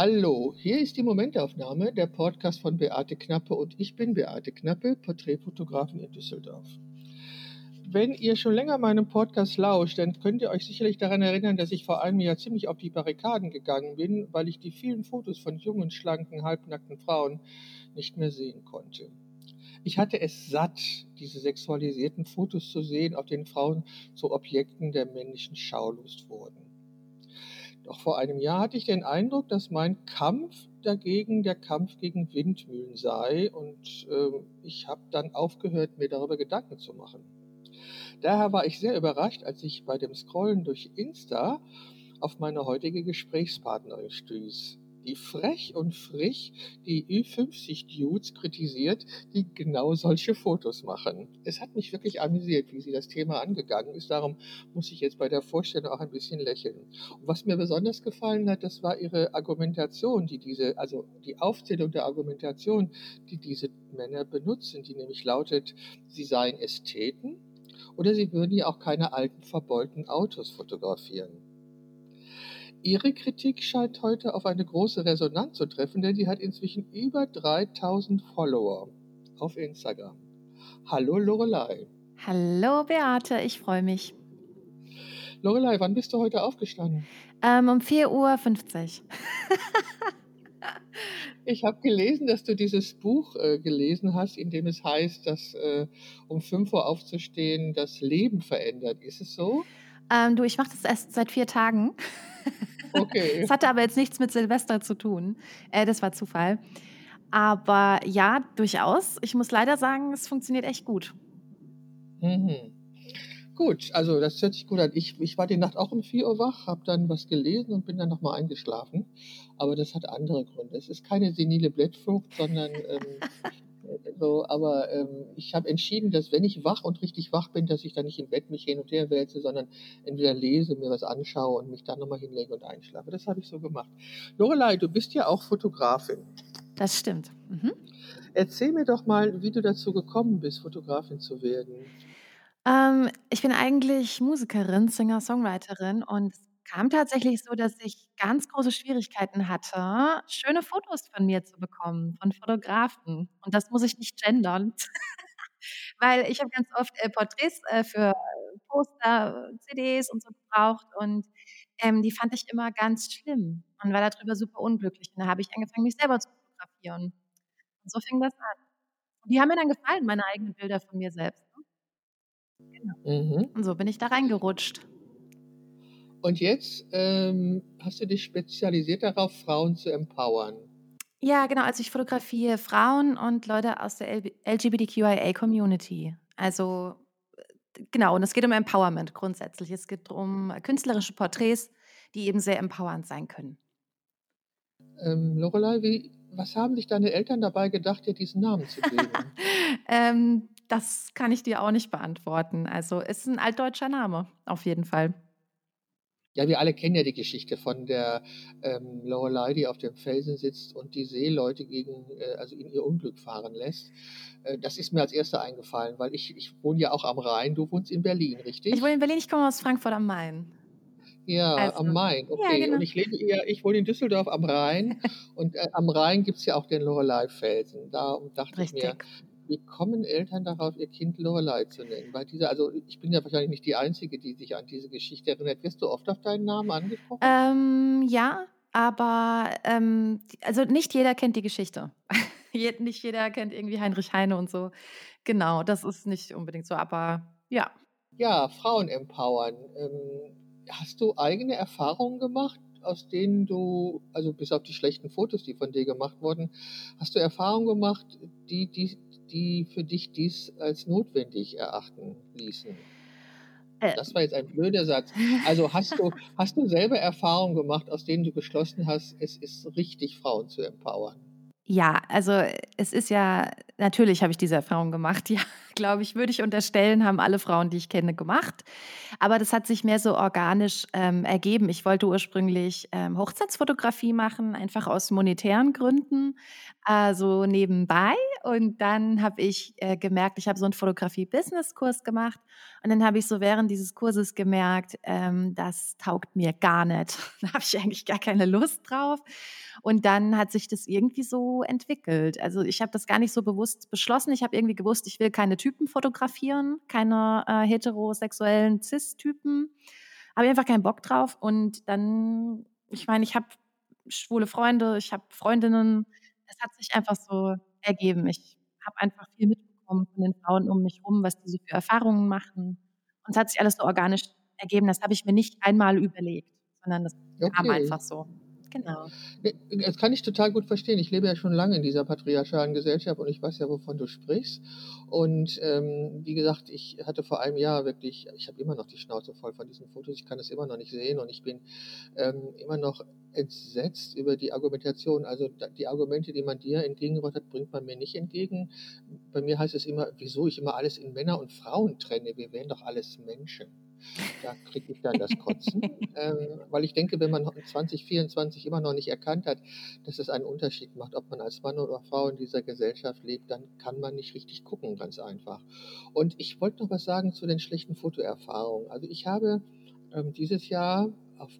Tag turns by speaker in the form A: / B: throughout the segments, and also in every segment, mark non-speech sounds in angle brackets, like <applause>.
A: Hallo, hier ist die Momentaufnahme, der Podcast von Beate Knappe und ich bin Beate Knappe, Porträtfotografin in Düsseldorf. Wenn ihr schon länger meinem Podcast lauscht, dann könnt ihr euch sicherlich daran erinnern, dass ich vor einem Jahr ziemlich auf die Barrikaden gegangen bin, weil ich die vielen Fotos von jungen, schlanken, halbnackten Frauen nicht mehr sehen konnte. Ich hatte es satt, diese sexualisierten Fotos zu sehen, auf denen Frauen zu Objekten der männlichen Schaulust wurden. Doch vor einem Jahr hatte ich den Eindruck, dass mein Kampf dagegen der Kampf gegen Windmühlen sei und äh, ich habe dann aufgehört, mir darüber Gedanken zu machen. Daher war ich sehr überrascht, als ich bei dem Scrollen durch Insta auf meine heutige Gesprächspartnerin stieß die frech und frisch die Ü50-Dudes kritisiert, die genau solche Fotos machen. Es hat mich wirklich amüsiert, wie sie das Thema angegangen ist. Darum muss ich jetzt bei der Vorstellung auch ein bisschen lächeln. Und was mir besonders gefallen hat, das war ihre Argumentation, die diese, also die Aufzählung der Argumentation, die diese Männer benutzen, die nämlich lautet, sie seien Ästheten oder sie würden ja auch keine alten verbeulten Autos fotografieren. Ihre Kritik scheint heute auf eine große Resonanz zu treffen, denn sie hat inzwischen über 3000 Follower auf Instagram. Hallo Lorelei.
B: Hallo Beate, ich freue mich.
A: Lorelei, wann bist du heute aufgestanden?
B: Ähm, um 4.50 Uhr. <laughs>
A: ich habe gelesen, dass du dieses Buch äh, gelesen hast, in dem es heißt, dass äh, um 5 Uhr aufzustehen das Leben verändert. Ist es so?
B: Ähm, du, ich mache das erst seit vier Tagen. Okay. Das hatte aber jetzt nichts mit Silvester zu tun. Äh, das war Zufall. Aber ja, durchaus. Ich muss leider sagen, es funktioniert echt gut.
A: Mhm. Gut, also das hört sich gut an. Ich, ich war die Nacht auch um 4 Uhr wach, habe dann was gelesen und bin dann nochmal eingeschlafen. Aber das hat andere Gründe. Es ist keine senile Blättfrucht, sondern ähm, <laughs> so, aber ähm, ich habe entschieden, dass wenn ich wach und richtig wach bin, dass ich dann nicht im Bett mich hin und her wälze, sondern entweder lese, mir was anschaue und mich dann nochmal hinlege und einschlafe. Das habe ich so gemacht. Lorelei, du bist ja auch Fotografin.
B: Das stimmt. Mhm.
A: Erzähl mir doch mal, wie du dazu gekommen bist, Fotografin zu werden.
B: Ähm, ich bin eigentlich Musikerin, Singer-Songwriterin und kam tatsächlich so, dass ich ganz große Schwierigkeiten hatte, schöne Fotos von mir zu bekommen, von Fotografen. Und das muss ich nicht gendern, <laughs> weil ich habe ganz oft äh, Porträts äh, für Poster, CDs und so gebraucht und ähm, die fand ich immer ganz schlimm und war darüber super unglücklich. Und da habe ich angefangen, mich selber zu fotografieren. Und so fing das an. Und die haben mir dann gefallen, meine eigenen Bilder von mir selbst. Ne? Genau. Mhm. Und so bin ich da reingerutscht.
A: Und jetzt ähm, hast du dich spezialisiert darauf, Frauen zu empowern.
B: Ja, genau. Also ich fotografiere Frauen und Leute aus der LGBTQIA-Community. Also äh, genau, und es geht um Empowerment grundsätzlich. Es geht um künstlerische Porträts, die eben sehr empowernd sein können.
A: Ähm, Lorelei, wie, was haben sich deine Eltern dabei gedacht, dir diesen Namen zu geben? <laughs>
B: ähm, das kann ich dir auch nicht beantworten. Also es ist ein altdeutscher Name, auf jeden Fall.
A: Ja, wir alle kennen ja die Geschichte von der ähm, Lorelei, die auf dem Felsen sitzt und die Seeleute gegen, äh, also in ihr Unglück fahren lässt. Äh, das ist mir als erster eingefallen, weil ich, ich wohne ja auch am Rhein. Du wohnst in Berlin, richtig?
B: Ich wohne in Berlin, ich komme aus Frankfurt am Main.
A: Ja, also, am Main, okay. Ja, genau. Und ich lebe eher, ich wohne in Düsseldorf am Rhein <laughs> und äh, am Rhein gibt es ja auch den Lorelei-Felsen. Da dachte Richtig. ich mir, wie kommen Eltern darauf, ihr Kind Lorelei zu nennen? Bei dieser, also ich bin ja wahrscheinlich nicht die Einzige, die sich an diese Geschichte erinnert. Wirst du oft auf deinen Namen angesprochen?
B: Ähm, ja, aber ähm, also nicht jeder kennt die Geschichte. <laughs> nicht jeder kennt irgendwie Heinrich Heine und so. Genau, das ist nicht unbedingt so, aber ja.
A: Ja, Frauen empowern. Ähm, hast du eigene Erfahrungen gemacht, aus denen du, also bis auf die schlechten Fotos, die von dir gemacht wurden, hast du Erfahrungen gemacht, die, die die für dich dies als notwendig erachten ließen? Äh. Das war jetzt ein blöder Satz. Also hast du, <laughs> hast du selber Erfahrungen gemacht, aus denen du geschlossen hast, es ist richtig, Frauen zu empowern?
B: Ja, also es ist ja natürlich habe ich diese Erfahrung gemacht. <laughs> Ja, glaube ich, würde ich unterstellen, haben alle Frauen, die ich kenne, gemacht. Aber das hat sich mehr so organisch ähm, ergeben. Ich wollte ursprünglich ähm, Hochzeitsfotografie machen, einfach aus monetären Gründen, also nebenbei. Und dann habe ich äh, gemerkt, ich habe so einen Fotografie-Business-Kurs gemacht. Und dann habe ich so während dieses Kurses gemerkt, ähm, das taugt mir gar nicht. <laughs> Da habe ich eigentlich gar keine Lust drauf. Und dann hat sich das irgendwie so entwickelt. Also ich habe das gar nicht so bewusst beschlossen. Ich habe irgendwie gewusst, ich will keine Typen fotografieren, keine äh, heterosexuellen Cis-Typen. Habe ich einfach keinen Bock drauf. Und dann, ich meine, ich habe schwule Freunde, ich habe Freundinnen. Es hat sich einfach so ergeben. Ich habe einfach viel mitbekommen von den Frauen um mich herum, was die so für Erfahrungen machen. Und es hat sich alles so organisch ergeben. Das habe ich mir nicht einmal überlegt, sondern das okay. kam einfach so. Genau.
A: Das kann ich total gut verstehen. Ich lebe ja schon lange in dieser patriarchalen Gesellschaft und ich weiß ja, wovon du sprichst. Und ähm, wie gesagt, ich hatte vor einem Jahr wirklich, ich habe immer noch die Schnauze voll von diesen Fotos. Ich kann es immer noch nicht sehen und ich bin ähm, immer noch entsetzt über die Argumentation. Also die Argumente, die man dir entgegengebracht hat, bringt man mir nicht entgegen. Bei mir heißt es immer, wieso ich immer alles in Männer und Frauen trenne. Wir wären doch alles Menschen. Da kriege ich dann das Kotzen, ähm, weil ich denke, wenn man 2024 immer noch nicht erkannt hat, dass es einen Unterschied macht, ob man als Mann oder Frau in dieser Gesellschaft lebt, dann kann man nicht richtig gucken, ganz einfach. Und ich wollte noch was sagen zu den schlechten Fotoerfahrungen. Also ich habe ähm, dieses Jahr auf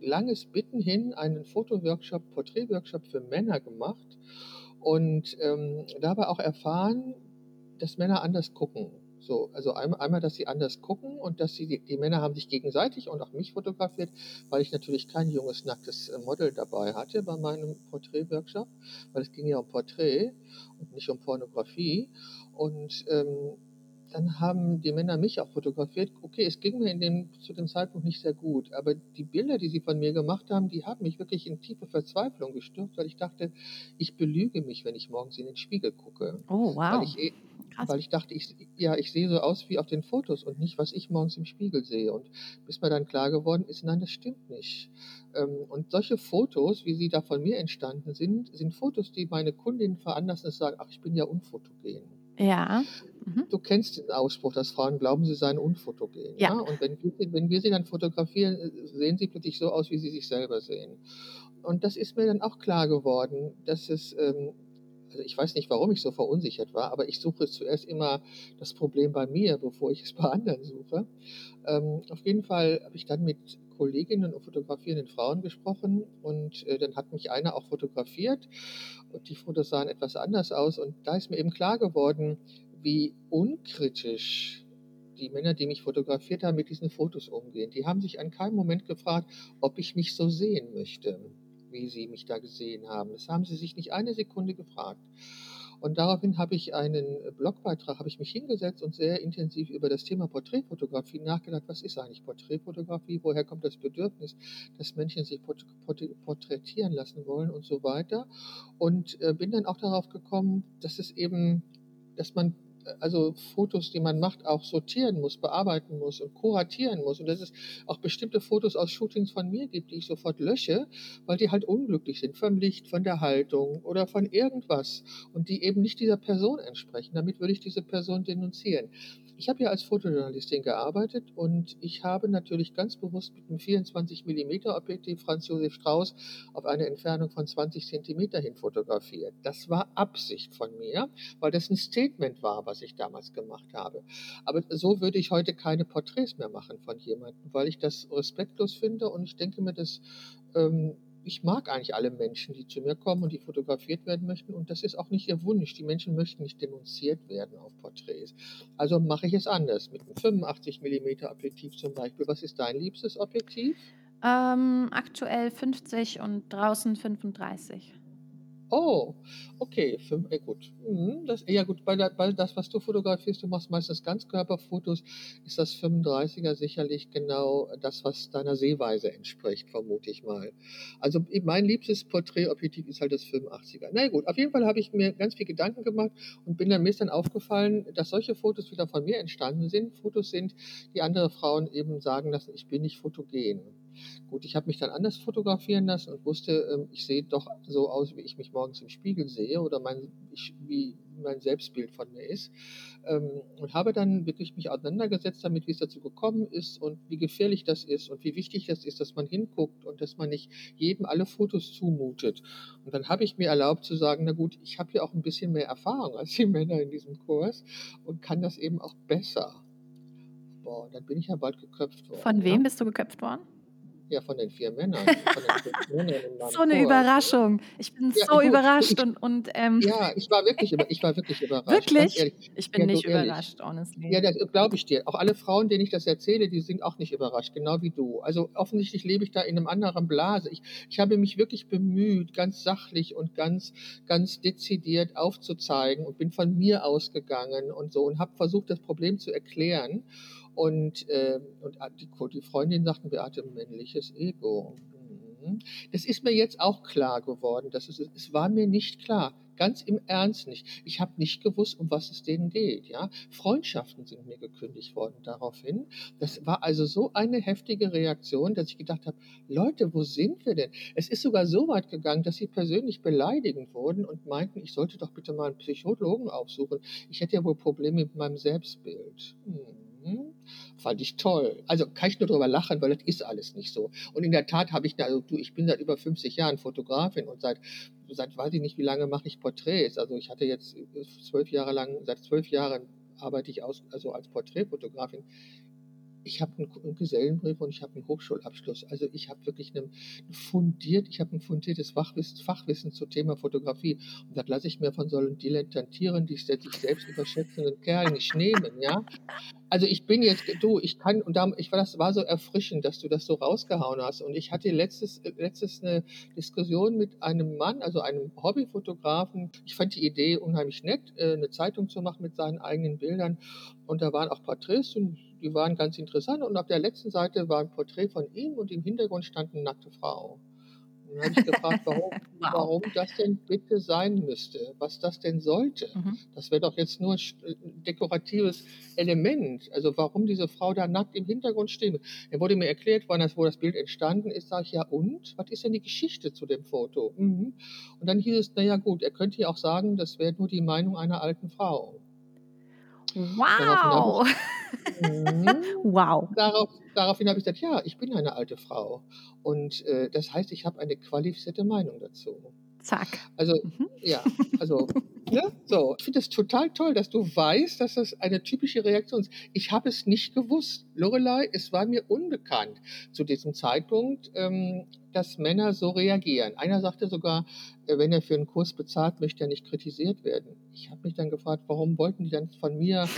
A: langes Bitten hin einen Fotoworkshop, Porträtworkshop für Männer gemacht und ähm, dabei auch erfahren, dass Männer anders gucken. So, also einmal, einmal, dass sie anders gucken und dass sie, die, die, Männer haben sich gegenseitig und auch mich fotografiert, weil ich natürlich kein junges, nacktes äh, Model dabei hatte bei meinem Porträtworkshop, weil es ging ja um Porträt und nicht um Pornografie. Und ähm, dann haben die Männer mich auch fotografiert. Okay, es ging mir in dem, zu dem Zeitpunkt nicht sehr gut, aber die Bilder, die sie von mir gemacht haben, die haben mich wirklich in tiefe Verzweiflung gestürzt, weil ich dachte, ich belüge mich, wenn ich morgens in den Spiegel gucke.
B: Oh, wow.
A: Weil ich, eh, weil ich dachte, ich, ja, ich sehe so aus wie auf den Fotos und nicht, was ich morgens im Spiegel sehe. Und bis mir dann klar geworden ist, nein, das stimmt nicht. Ähm, und solche Fotos, wie sie da von mir entstanden sind, sind Fotos, die meine Kundinnen veranlassen, dass sie sagen, ach, ich bin ja unfotogen.
B: Ja.
A: Mhm. Du kennst den Ausspruch, dass Frauen glauben, sie seien unfotogen. Ja. ja? Und wenn wir, wenn wir sie dann fotografieren, äh, sehen sie plötzlich so aus, wie sie sich selber sehen. Und das ist mir dann auch klar geworden, dass es, ähm, also ich weiß nicht, warum ich so verunsichert war, aber ich suche zuerst immer das Problem bei mir, bevor ich es bei anderen suche. Ähm, auf jeden Fall habe ich dann mit Kolleginnen und fotografierenden Frauen gesprochen und äh, dann hat mich einer auch fotografiert und die Fotos sahen etwas anders aus und da ist mir eben klar geworden, wie unkritisch die Männer, die mich fotografiert haben, mit diesen Fotos umgehen. Die haben sich an keinem Moment gefragt, ob ich mich so sehen möchte, wie sie mich da gesehen haben. Das haben sie sich nicht eine Sekunde gefragt. Und daraufhin habe ich einen Blogbeitrag, habe ich mich hingesetzt und sehr intensiv über das Thema Porträtfotografie nachgedacht. Was ist eigentlich Porträtfotografie? Woher kommt das Bedürfnis, dass Menschen sich porträtieren lassen wollen und so weiter? Und äh, bin dann auch darauf gekommen, dass es eben, dass man also Fotos, die man macht, auch sortieren muss, bearbeiten muss und kuratieren muss. Und dass es auch bestimmte Fotos aus Shootings von mir gibt, die ich sofort lösche, weil die halt unglücklich sind, vom Licht, von der Haltung oder von irgendwas und die eben nicht dieser Person entsprechen. Damit würde ich diese Person denunzieren. Ich habe ja als Fotojournalistin gearbeitet und ich habe natürlich ganz bewusst mit einem 24 mm Objektiv Franz Josef Strauß auf eine Entfernung von 20 cm hin fotografiert. Das war Absicht von mir, weil das ein Statement war, was ich damals gemacht habe. Aber so würde ich heute keine Porträts mehr machen von jemandem, weil ich das respektlos finde und ich denke mir, dass ähm, ich mag eigentlich alle Menschen, die zu mir kommen und die fotografiert werden möchten. Und das ist auch nicht ihr Wunsch. Die Menschen möchten nicht denunziert werden auf Porträts. Also mache ich es anders mit einem 85 mm Objektiv zum Beispiel. Was ist dein liebstes Objektiv?
B: Ähm, aktuell 50 und draußen 35.
A: Oh, okay, fünf, äh, gut. Mhm, das, ja gut, bei, der, das, was du fotografierst, du machst meistens Ganzkörperfotos, ist das 35er sicherlich genau das, was deiner Sehweise entspricht, vermute ich mal. Also mein liebstes Porträtobjektiv ist halt das 85er. Na gut, auf jeden Fall habe ich mir ganz viel Gedanken gemacht und bin dann mir dann aufgefallen, dass solche Fotos wieder von mir entstanden sind. Fotos sind, die andere Frauen eben sagen lassen, ich bin nicht fotogen. Gut, ich habe mich dann anders fotografieren lassen und wusste, ähm, ich sehe doch so aus, wie ich mich morgens im Spiegel sehe oder mein, ich, wie mein Selbstbild von mir ist. Ähm, und habe dann wirklich mich auseinandergesetzt damit, wie es dazu gekommen ist und wie gefährlich das ist und wie wichtig das ist, dass man hinguckt und dass man nicht jedem alle Fotos zumutet. Und dann habe ich mir erlaubt zu sagen, na gut, ich habe ja auch ein bisschen mehr Erfahrung als die <laughs> Männer in diesem Kurs und kann das eben auch besser. Boah, dann bin ich ja bald geköpft worden.
B: Von wem
A: ja?
B: bist du geköpft worden?
A: Ja, von den vier Männern. Den <laughs> Männern
B: So eine
A: ne?
B: Überraschung. Ich bin
A: Ja,
B: so
A: du,
B: überrascht
A: ich,
B: und, <laughs> und ähm,
A: ja, ich war wirklich, über, ich war wirklich überrascht,
B: wirklich? Ich bin
A: Ja,
B: nicht
A: ehrlich.
B: überrascht, honestly.
A: Ja, das glaube ich dir. Auch alle Frauen, denen ich das erzähle, die sind auch nicht überrascht, genau wie du. Also offensichtlich lebe ich da in einem anderen Blase. Ich, ich habe mich wirklich bemüht, ganz sachlich und ganz, ganz dezidiert aufzuzeigen und bin von mir ausgegangen und so und habe versucht, das Problem zu erklären. Und, äh, und die, die Freundin sagten, Beate, männliches Ego. Mhm. Das ist mir jetzt auch klar geworden. Das ist, es war mir nicht klar. Ganz im Ernst nicht. Ich habe nicht gewusst, um was es denen geht. Ja? Freundschaften sind mir gekündigt worden daraufhin. Das war also so eine heftige Reaktion, dass ich gedacht habe, Leute, wo sind wir denn? Es ist sogar so weit gegangen, dass sie persönlich beleidigend wurden und meinten, ich sollte doch bitte mal einen Psychologen aufsuchen. Ich hätte ja wohl Probleme mit meinem Selbstbild. Hm. Fand ich toll. Also kann ich nur drüber lachen, weil das ist alles nicht so. Und in der Tat habe ich, also du, ich bin seit über 50 Jahren Fotografin und seit, seit weiß ich nicht wie lange mache ich Porträts. Also ich hatte jetzt zwölf Jahre lang, seit zwölf Jahren arbeite ich aus, also als Porträtfotografin. Ich habe einen, Gesellenbrief und ich habe einen Hochschulabschluss. Also ich habe wirklich einen, fundiert, ich habe ein fundiertes Fachwissen, Fachwissen zum Thema Fotografie. Und das lasse ich mir von solchen Dilettantieren, die sich selbst überschätzenden Kerlen nicht nehmen, ja. Also ich bin jetzt, du, ich kann, und da, ich war, das war so erfrischend, dass du das so rausgehauen hast. Und ich hatte letztes, letztes eine Diskussion mit einem Mann, also einem Hobbyfotografen. Ich fand die Idee unheimlich nett, äh, eine Zeitung zu machen mit seinen eigenen Bildern. Und da waren auch Porträts und die waren ganz interessant. Und auf der letzten Seite war ein Porträt von ihm und im Hintergrund stand eine nackte Frau. Und dann habe ich gefragt, <laughs> warum,
B: Wow.
A: warum das denn bitte sein müsste, was das denn sollte.
B: Mhm.
A: Das wäre doch jetzt nur ein dekoratives Element. Also warum diese Frau da nackt im Hintergrund stehen. Dann wurde mir erklärt, wann das, wo das Bild entstanden ist. Sag ich, ja und? Was ist denn die Geschichte zu dem Foto? Mhm. Und dann hieß es, naja gut, er könnte ja auch sagen, das wäre nur die Meinung einer alten Frau.
B: Wow.
A: Mhm. <laughs>
B: Wow.
A: Darauf, daraufhin habe ich gesagt, ja, ich bin eine alte Frau. Und äh, das heißt, ich habe eine qualifizierte Meinung dazu.
B: Zack.
A: Also,
B: Mhm.
A: ja, <laughs> also, ne? so. Ich finde es total toll, dass du weißt, dass das eine typische Reaktion ist. Ich habe es nicht gewusst. Lorelei, es war mir unbekannt zu diesem Zeitpunkt, ähm, dass Männer so reagieren. Einer sagte sogar, äh, wenn er für einen Kurs bezahlt, möchte er nicht kritisiert werden. Ich habe mich dann gefragt, warum wollten die dann von mir,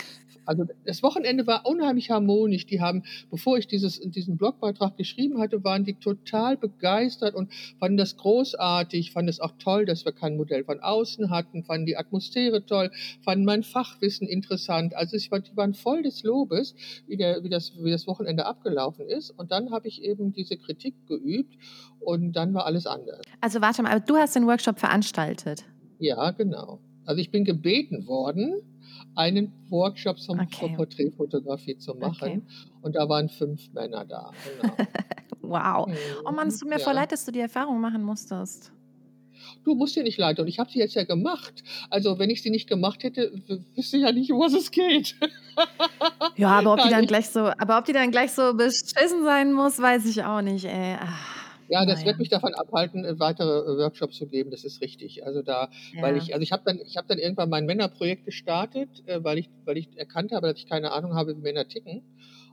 A: also das Wochenende war unheimlich harmonisch. Die haben, bevor ich dieses, diesen Blogbeitrag geschrieben hatte, waren die total begeistert und fanden das großartig, fanden es auch toll, dass wir kein Modell von außen hatten, fanden die Atmosphäre toll, fanden mein Fachwissen interessant. Also ich war, die waren voll des Lobes, wie, der, wie, das, wie das Wochenende abgelaufen ist. Und dann habe ich eben diese Kritik geübt und dann war alles anders.
B: Also warte mal, aber du hast den Workshop veranstaltet.
A: Ja, genau. Also ich bin gebeten worden, einen Workshop zum
B: Okay.
A: Porträtfotografie zu machen. Und da waren fünf Männer da. Genau. <laughs>
B: Wow. Oh Mann, es tut mir
A: Ja.
B: voll leid, dass du die Erfahrung machen musstest.
A: Du musst dir nicht leid tun. Ich habe sie jetzt ja gemacht. Also wenn ich sie nicht gemacht hätte, wüsste ich ja nicht, um was es geht.
B: Ja, aber ob die <laughs>
A: Nein,
B: dann
A: ich-
B: gleich so, aber ob die dann gleich so beschissen sein muss, weiß ich auch nicht, ey. Ach,
A: Ja, das
B: naja.
A: wird mich davon abhalten, äh, weitere äh, Workshops zu geben. Das ist richtig. Also da, weil
B: Ja.
A: ich, also ich habe dann, ich habe dann irgendwann mein Männerprojekt gestartet, äh, weil ich, weil ich erkannt habe, dass ich keine Ahnung habe, wie Männer ticken.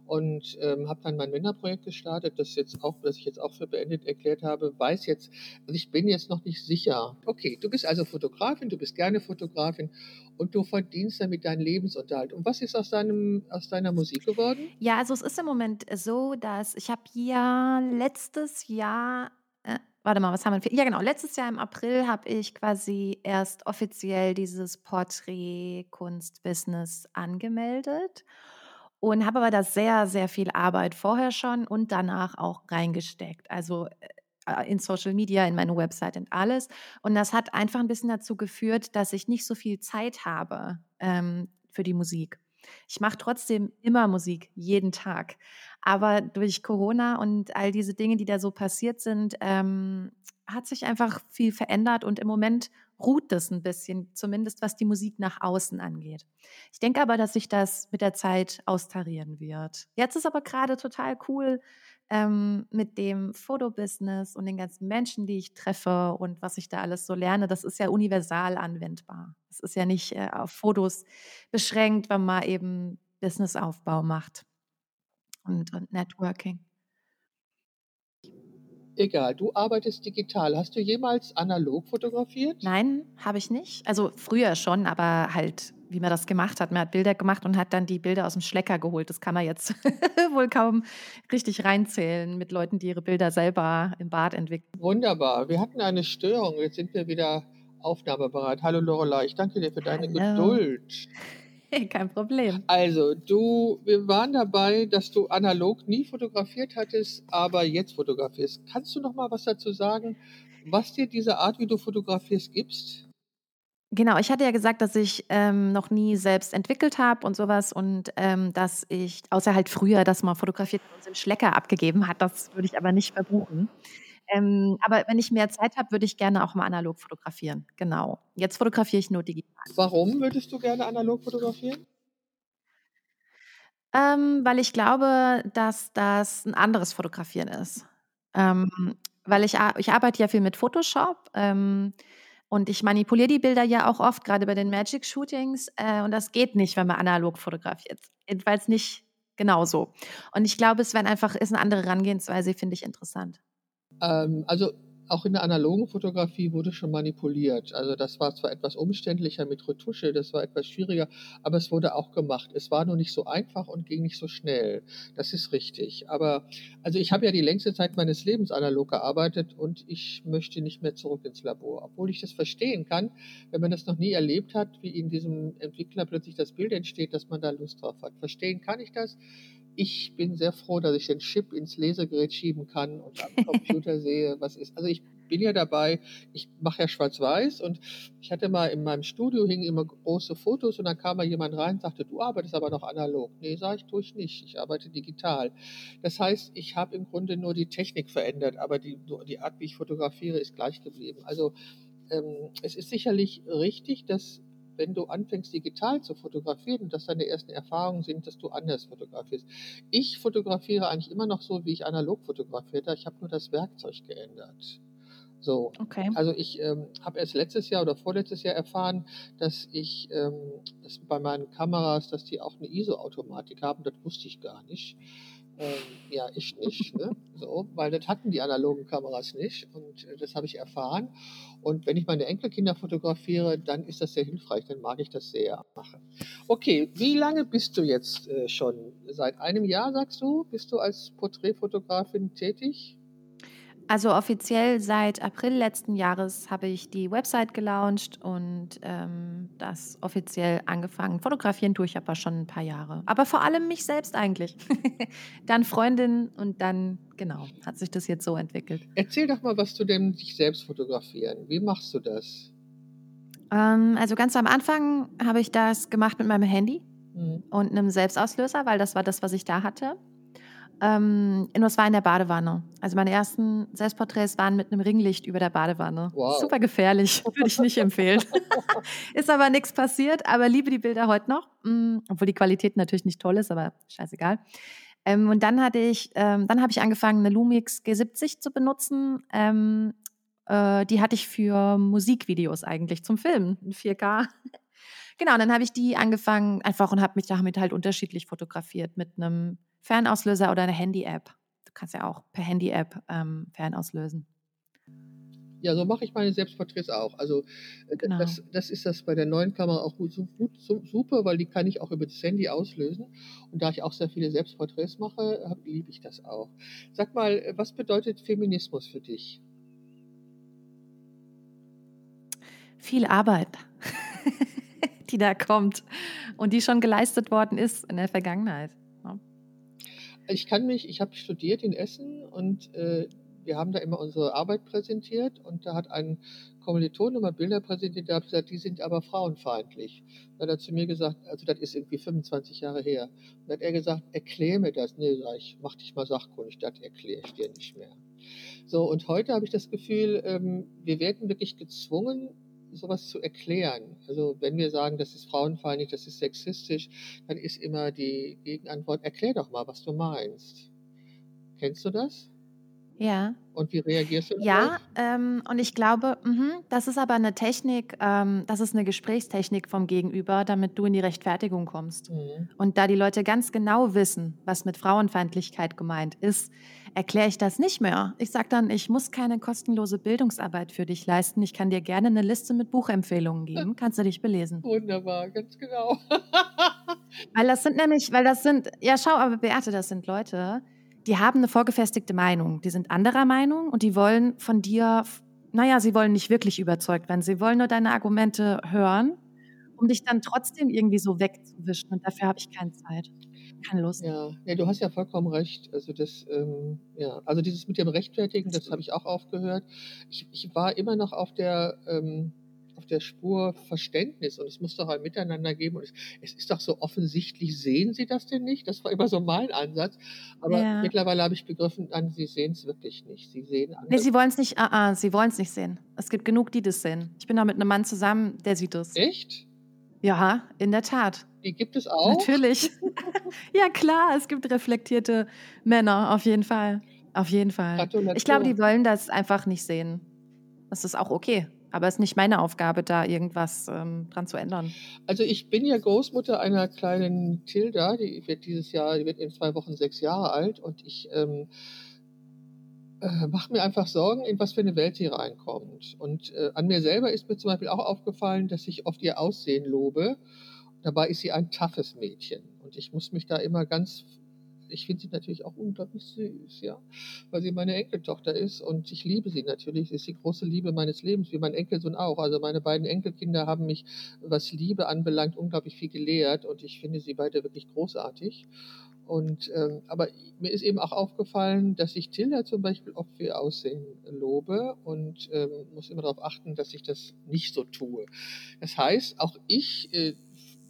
A: Und ähm, habe dann mein Männerprojekt gestartet, das jetzt auch, das ich jetzt auch für beendet erklärt habe, weiß jetzt, also ich bin jetzt noch nicht sicher. Okay, du bist also Fotografin, du bist gerne Fotografin und du verdienst damit deinen Lebensunterhalt. Und was ist aus deinem, aus deiner Musik geworden?
B: Ja, also es ist im Moment so, dass ich habe ja letztes Jahr, äh, warte mal, was haben wir? Ja, genau, letztes Jahr im April habe ich quasi erst offiziell dieses Porträtkunst-Business angemeldet und habe aber da sehr, sehr viel Arbeit vorher schon und danach auch reingesteckt. Also äh, in Social Media, in meine Website und alles. Und das hat einfach ein bisschen dazu geführt, dass ich nicht so viel Zeit habe ähm, für die Musik. Ich mache trotzdem immer Musik, jeden Tag. Aber durch Corona und all diese Dinge, die da so passiert sind, ähm, hat sich einfach viel verändert und im Moment ruht das ein bisschen, zumindest was die Musik nach außen angeht. Ich denke aber, dass sich das mit der Zeit austarieren wird. Jetzt ist aber gerade total cool ähm, mit dem Fotobusiness und den ganzen Menschen, die ich treffe und was ich da alles so lerne. Das ist ja universal anwendbar. Es ist ja nicht äh, auf Fotos beschränkt, wenn man eben Businessaufbau macht und, und Networking.
A: Egal, du arbeitest digital. Hast du jemals analog fotografiert?
B: Nein, habe ich nicht. Also früher schon, aber halt, wie man das gemacht hat. Man hat Bilder gemacht und hat dann die Bilder aus dem Schlecker geholt. Das kann man jetzt <laughs> wohl kaum richtig reinzählen mit Leuten, die ihre Bilder selber im Bad entwickeln.
A: Wunderbar. Wir hatten eine Störung. Jetzt sind wir wieder aufnahmebereit. Hallo Lorelei, ich danke dir für deine Hallo. Geduld. <laughs>
B: Kein Problem.
A: Also, du, wir waren dabei, dass du analog nie fotografiert hattest, aber jetzt fotografierst. Kannst du noch mal was dazu sagen, was dir diese Art, wie du fotografierst, gibst?
B: Genau, ich hatte ja gesagt, dass ich ähm, noch nie selbst entwickelt habe und sowas und ähm, dass ich, außer halt früher, dass man fotografiert und im Schlecker abgegeben hat, das würde ich aber nicht verbuchen. Ähm, aber wenn ich mehr Zeit habe, würde ich gerne auch mal analog fotografieren. Genau. Jetzt fotografiere ich nur digital.
A: Warum würdest du gerne analog fotografieren?
B: Ähm, weil ich glaube, dass das ein anderes Fotografieren ist. Ähm, weil ich, ich arbeite ja viel mit Photoshop ähm, und ich manipuliere die Bilder ja auch oft, gerade bei den Magic-Shootings. Äh, und das geht nicht, wenn man analog fotografiert. Jedenfalls nicht genauso. Und ich glaube, es wäre einfach, ist eine andere Herangehensweise, finde ich interessant.
A: Ähm, also auch in der analogen Fotografie wurde schon manipuliert. Also das war zwar etwas umständlicher mit Retusche, das war etwas schwieriger, aber es wurde auch gemacht. Es war nur nicht so einfach und ging nicht so schnell. Das ist richtig. Aber also ich habe ja die längste Zeit meines Lebens analog gearbeitet und ich möchte nicht mehr zurück ins Labor. Obwohl ich das verstehen kann, wenn man das noch nie erlebt hat, wie in diesem Entwickler plötzlich das Bild entsteht, dass man da Lust drauf hat. Verstehen kann ich das ich bin sehr froh, dass ich den Chip ins Lesegerät schieben kann und am <laughs> Computer sehe, was ist. Also ich bin ja dabei, ich mache ja schwarz-weiß und ich hatte mal in meinem Studio hingen immer große Fotos und dann kam mal jemand rein und sagte, du arbeitest aber noch analog. Nee, sage ich, tue ich nicht. Ich arbeite digital. Das heißt, ich habe im Grunde nur die Technik verändert, aber die, die Art, wie ich fotografiere, ist gleich geblieben. Also ähm, es ist sicherlich richtig, dass wenn du anfängst digital zu fotografieren und das deine ersten Erfahrungen sind, dass du anders fotografierst. Ich fotografiere eigentlich immer noch so, wie ich analog fotografiert habe. Ich habe nur das Werkzeug geändert. So,
B: okay.
A: also ich ähm, habe erst letztes Jahr oder vorletztes Jahr erfahren, dass ich ähm, dass bei meinen Kameras, dass die auch eine ISO-Automatik haben. Das wusste ich gar nicht. Ähm, ja, ich nicht. Ne? So, weil das hatten die analogen Kameras nicht und äh, das habe ich erfahren. Und wenn ich meine Enkelkinder fotografiere, dann ist das sehr hilfreich, dann mag ich das sehr machen. Okay, wie lange bist du jetzt äh, schon? Seit einem Jahr, sagst du, bist du als Porträtfotografin tätig?
B: Also offiziell seit April letzten Jahres habe ich die Website gelauncht und ähm, das offiziell angefangen. Fotografieren tue ich aber schon ein paar Jahre. Aber vor allem mich selbst eigentlich. <laughs> dann Freundin und dann, genau, hat sich das jetzt so entwickelt.
A: Erzähl doch mal, was du denn dich selbst fotografieren. Wie machst du das?
B: Ähm, also ganz am Anfang habe ich das gemacht mit meinem Handy mhm. und einem Selbstauslöser, weil das war das, was ich da hatte. Ähm, und es war in der Badewanne. Also meine ersten Selbstporträts waren mit einem Ringlicht über der Badewanne. Wow. Super gefährlich, <laughs> würde ich nicht empfehlen. <laughs> ist aber nichts passiert, aber liebe die Bilder heute noch. Mhm, obwohl die Qualität natürlich nicht toll ist, aber scheißegal. Ähm, und dann hatte ich, ähm, dann habe ich angefangen, eine Lumix G70 zu benutzen. Ähm, äh, die hatte ich für Musikvideos eigentlich zum Filmen, in 4K. <laughs> genau, und dann habe ich die angefangen einfach und habe mich damit halt unterschiedlich fotografiert mit einem Fernauslöser oder eine Handy-App. Du kannst ja auch per Handy-App ähm, fernauslösen.
A: Ja, so mache ich meine Selbstporträts auch. Also äh, genau. das, das ist das bei der neuen Kamera auch gut, gut, super, weil die kann ich auch über das Handy auslösen. Und da ich auch sehr viele Selbstporträts mache, liebe ich das auch. Sag mal, äh, was bedeutet Feminismus für dich?
B: Viel Arbeit, <laughs> die da kommt und die schon geleistet worden ist in der Vergangenheit.
A: Ich kann mich, ich habe studiert in Essen und äh, wir haben da immer unsere Arbeit präsentiert und da hat ein Kommiliton immer Bilder präsentiert, der hat gesagt, die sind aber frauenfeindlich. Dann hat er zu mir gesagt, also das ist irgendwie 25 Jahre her. Und dann hat er gesagt, erklär mir das. Nee, sag ich, mach dich mal sachkundig, das erkläre ich dir nicht mehr. So, und heute habe ich das Gefühl, ähm, wir werden wirklich gezwungen, sowas zu erklären. Also wenn wir sagen, das ist frauenfeindlich, das ist sexistisch, dann ist immer die Gegenantwort, erklär doch mal, was du meinst. Kennst du das?
B: Ja.
A: Und wie reagierst du darauf?
B: Ja, ähm, und ich glaube, mhm, das ist aber eine Technik, ähm, das ist eine Gesprächstechnik vom Gegenüber, damit du in die Rechtfertigung kommst.
A: Mhm.
B: Und da die Leute ganz genau wissen, was mit Frauenfeindlichkeit gemeint ist, erkläre ich das nicht mehr. Ich sage dann, ich muss keine kostenlose Bildungsarbeit für dich leisten. Ich kann dir gerne eine Liste mit Buchempfehlungen geben. <laughs> Kannst du dich belesen.
A: Wunderbar, ganz genau. <laughs>
B: Weil das sind nämlich, weil das sind, ja schau, aber Beate, das sind Leute, die haben eine vorgefestigte Meinung. Die sind anderer Meinung und die wollen von dir, naja, sie wollen nicht wirklich überzeugt werden. Sie wollen nur deine Argumente hören, um dich dann trotzdem irgendwie so wegzuwischen. Und dafür habe ich keine Zeit, keine Lust.
A: Ja, nee, du hast ja vollkommen recht. Also das, ähm, ja, also dieses mit dem Rechtfertigen, das habe ich auch aufgehört. Ich, ich war immer noch auf der, ähm, auf der Spur Verständnis und es muss doch ein Miteinander geben und es, es ist doch so offensichtlich, sehen Sie das denn nicht? Das war immer so mein Ansatz. Aber
B: Ja.
A: mittlerweile habe ich begriffen, nein, Sie sehen es wirklich nicht. Sie sehen
B: Nee, sie wollen es nicht, ah, ah, sie wollen es nicht sehen. Es gibt genug, die das sehen. Ich bin da mit einem Mann zusammen, der sieht es.
A: Echt?
B: Ja, in der Tat.
A: Die gibt es auch?
B: Natürlich. <laughs> <laughs> ja, klar, es gibt reflektierte Männer, auf jeden Fall. Auf jeden Fall.
A: Gratulation.
B: Ich glaube, die wollen das einfach nicht sehen. Das ist auch okay. Aber es ist nicht meine Aufgabe, da irgendwas ähm, dran zu ändern.
A: Also ich bin ja Großmutter einer kleinen Tilda, die wird dieses Jahr, die wird in zwei Wochen sechs Jahre alt und ich ähm, äh, mache mir einfach Sorgen, in was für eine Welt sie reinkommt. Und äh, an mir selber ist mir zum Beispiel auch aufgefallen, dass ich oft ihr Aussehen lobe. Dabei ist sie ein toughes Mädchen und ich muss mich da immer ganz ich finde sie natürlich auch unglaublich süß, ja, weil sie meine Enkeltochter ist und ich liebe sie natürlich. Sie ist die große Liebe meines Lebens, wie mein Enkelsohn auch. Also meine beiden Enkelkinder haben mich, was Liebe anbelangt, unglaublich viel gelehrt und ich finde sie beide wirklich großartig. Und ähm, aber mir ist eben auch aufgefallen, dass ich Tilda zum Beispiel oft für ihr Aussehen lobe und ähm, muss immer darauf achten, dass ich das nicht so tue. Das heißt, auch ich äh,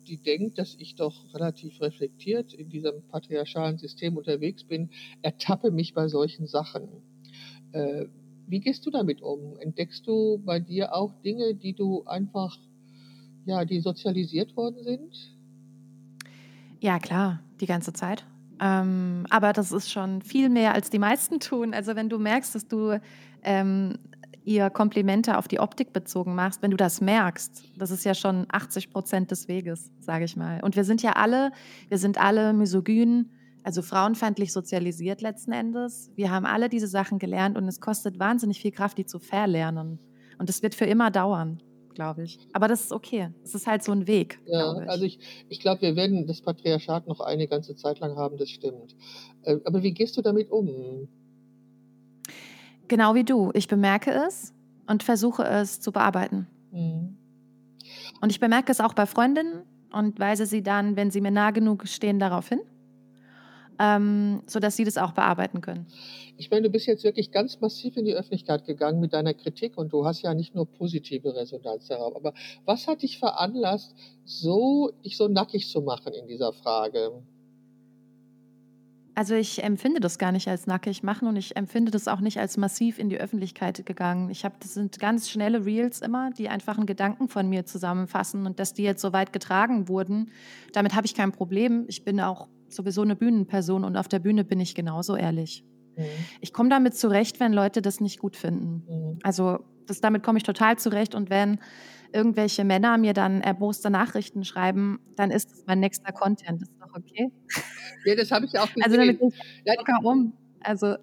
A: die denkt, dass ich doch relativ reflektiert in diesem patriarchalen System unterwegs bin, ertappe mich bei solchen Sachen. Äh, wie gehst du damit um? Entdeckst du bei dir auch Dinge, die du einfach, ja, die sozialisiert worden sind?
B: Ja, klar, die ganze Zeit. Ähm, aber das ist schon viel mehr, als die meisten tun. Also wenn du merkst, dass du ähm, ihr Komplimente auf die Optik bezogen machst, wenn du das merkst, das ist ja schon 80 Prozent des Weges, sage ich mal. Und wir sind ja alle, wir sind alle misogyn, also frauenfeindlich sozialisiert letzten Endes. Wir haben alle diese Sachen gelernt und es kostet wahnsinnig viel Kraft, die zu verlernen. Und es wird für immer dauern, glaube ich. Aber das ist okay. Es ist halt so ein Weg,
A: Ja,
B: ich.
A: also ich, ich glaube, wir werden das Patriarchat noch eine ganze Zeit lang haben, das stimmt. Äh, aber wie gehst du damit um?
B: Genau wie du. Ich bemerke es und versuche es zu bearbeiten.
A: Hm.
B: Und ich bemerke es auch bei Freundinnen und weise sie dann, wenn sie mir nah genug stehen, darauf hin, ähm, sodass sie das auch bearbeiten können.
A: Ich meine, du bist jetzt wirklich ganz massiv in die Öffentlichkeit gegangen mit deiner Kritik und du hast ja nicht nur positive Resonanz darauf. Aber was hat dich veranlasst, so dich so nackig zu machen in dieser Frage?
B: Also ich empfinde das gar nicht als nackig machen und ich empfinde das auch nicht als massiv in die Öffentlichkeit gegangen. Ich habe, das sind ganz schnelle Reels immer, die einfach einen Gedanken von mir zusammenfassen und dass die jetzt so weit getragen wurden, damit habe ich kein Problem. Ich bin auch sowieso eine Bühnenperson und auf der Bühne bin ich genauso ehrlich.
A: Hm,
B: Ich komme damit zurecht, wenn Leute das nicht gut finden.
A: hm.
B: Also das, damit komme ich total zurecht. Und wenn irgendwelche Männer mir dann erboste Nachrichten schreiben, dann ist das mein nächster Content. Das ist doch okay.
A: Ja, das habe ich auch gesehen. <laughs>
B: Also damit ich locker um. Also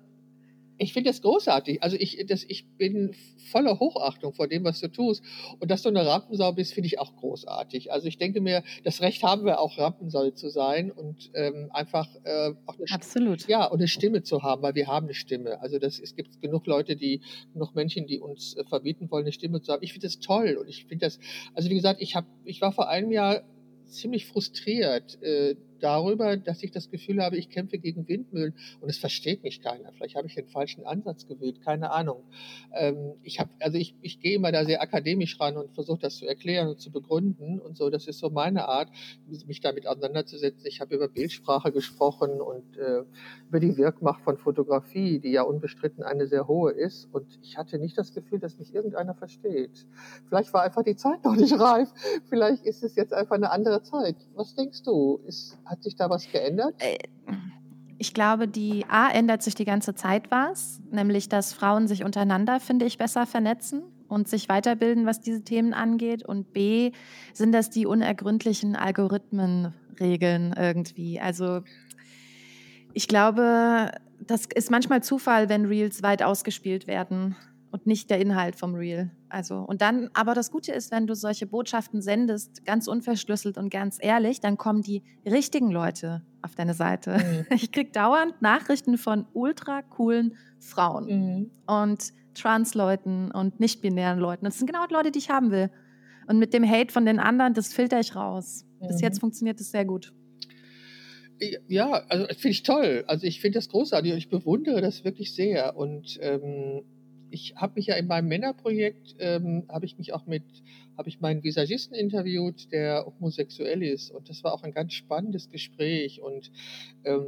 A: Ich finde das großartig. Also ich, das, ich bin voller Hochachtung vor dem, was du tust. Und dass du eine Rampensau bist, finde ich auch großartig. Also ich denke mir, das Recht haben wir auch, Rampensau zu sein und ähm, einfach äh, auch eine,
B: absolut.
A: ja, und eine Stimme zu haben, weil wir haben eine Stimme. Also das, es gibt genug Leute, die, genug Menschen, die uns äh, verbieten wollen, eine Stimme zu haben. Ich finde das toll und ich finde das, also wie gesagt, ich, hab, ich war vor einem Jahr ziemlich frustriert, äh, darüber, dass ich das Gefühl habe, ich kämpfe gegen Windmühlen und es versteht mich keiner. Vielleicht habe ich den falschen Ansatz gewählt, keine Ahnung. Ähm, ich habe, also ich, ich gehe immer da sehr akademisch ran und versuche das zu erklären und zu begründen und so. Das ist so meine Art, mich damit auseinanderzusetzen. Ich habe über Bildsprache gesprochen und äh, über die Wirkmacht von Fotografie, die ja unbestritten eine sehr hohe ist. Und ich hatte nicht das Gefühl, dass mich irgendeiner versteht. Vielleicht war einfach die Zeit noch nicht reif. Vielleicht ist es jetzt einfach eine andere Zeit. Was denkst du? Ist, hat sich da was geändert? Äh,
B: ich glaube, die A ändert sich die ganze Zeit was, nämlich dass Frauen sich untereinander, finde ich, besser vernetzen und sich weiterbilden, was diese Themen angeht. Und B sind das die unergründlichen Algorithmenregeln irgendwie. Also ich glaube, das ist manchmal Zufall, wenn Reels weit ausgespielt werden und nicht der Inhalt vom Reel. Also, und dann, aber das Gute ist, wenn du solche Botschaften sendest, ganz unverschlüsselt und ganz ehrlich, dann kommen die richtigen Leute auf deine Seite. Mhm. <laughs> Ich krieg dauernd Nachrichten von ultra coolen Frauen mhm. und Trans-Leuten und nicht-binären Leuten. Das sind genau die Leute, die ich haben will. Und mit dem Hate von den anderen, das filter ich raus. Mhm. Bis jetzt funktioniert das sehr gut.
A: Ja, also finde ich toll. Also ich finde das großartig und ich bewundere das wirklich sehr. Und ähm, ich habe mich ja in meinem Männerprojekt, ähm, habe ich mich auch mit, habe ich meinen Visagisten interviewt, der homosexuell ist. Und das war auch ein ganz spannendes Gespräch und ähm,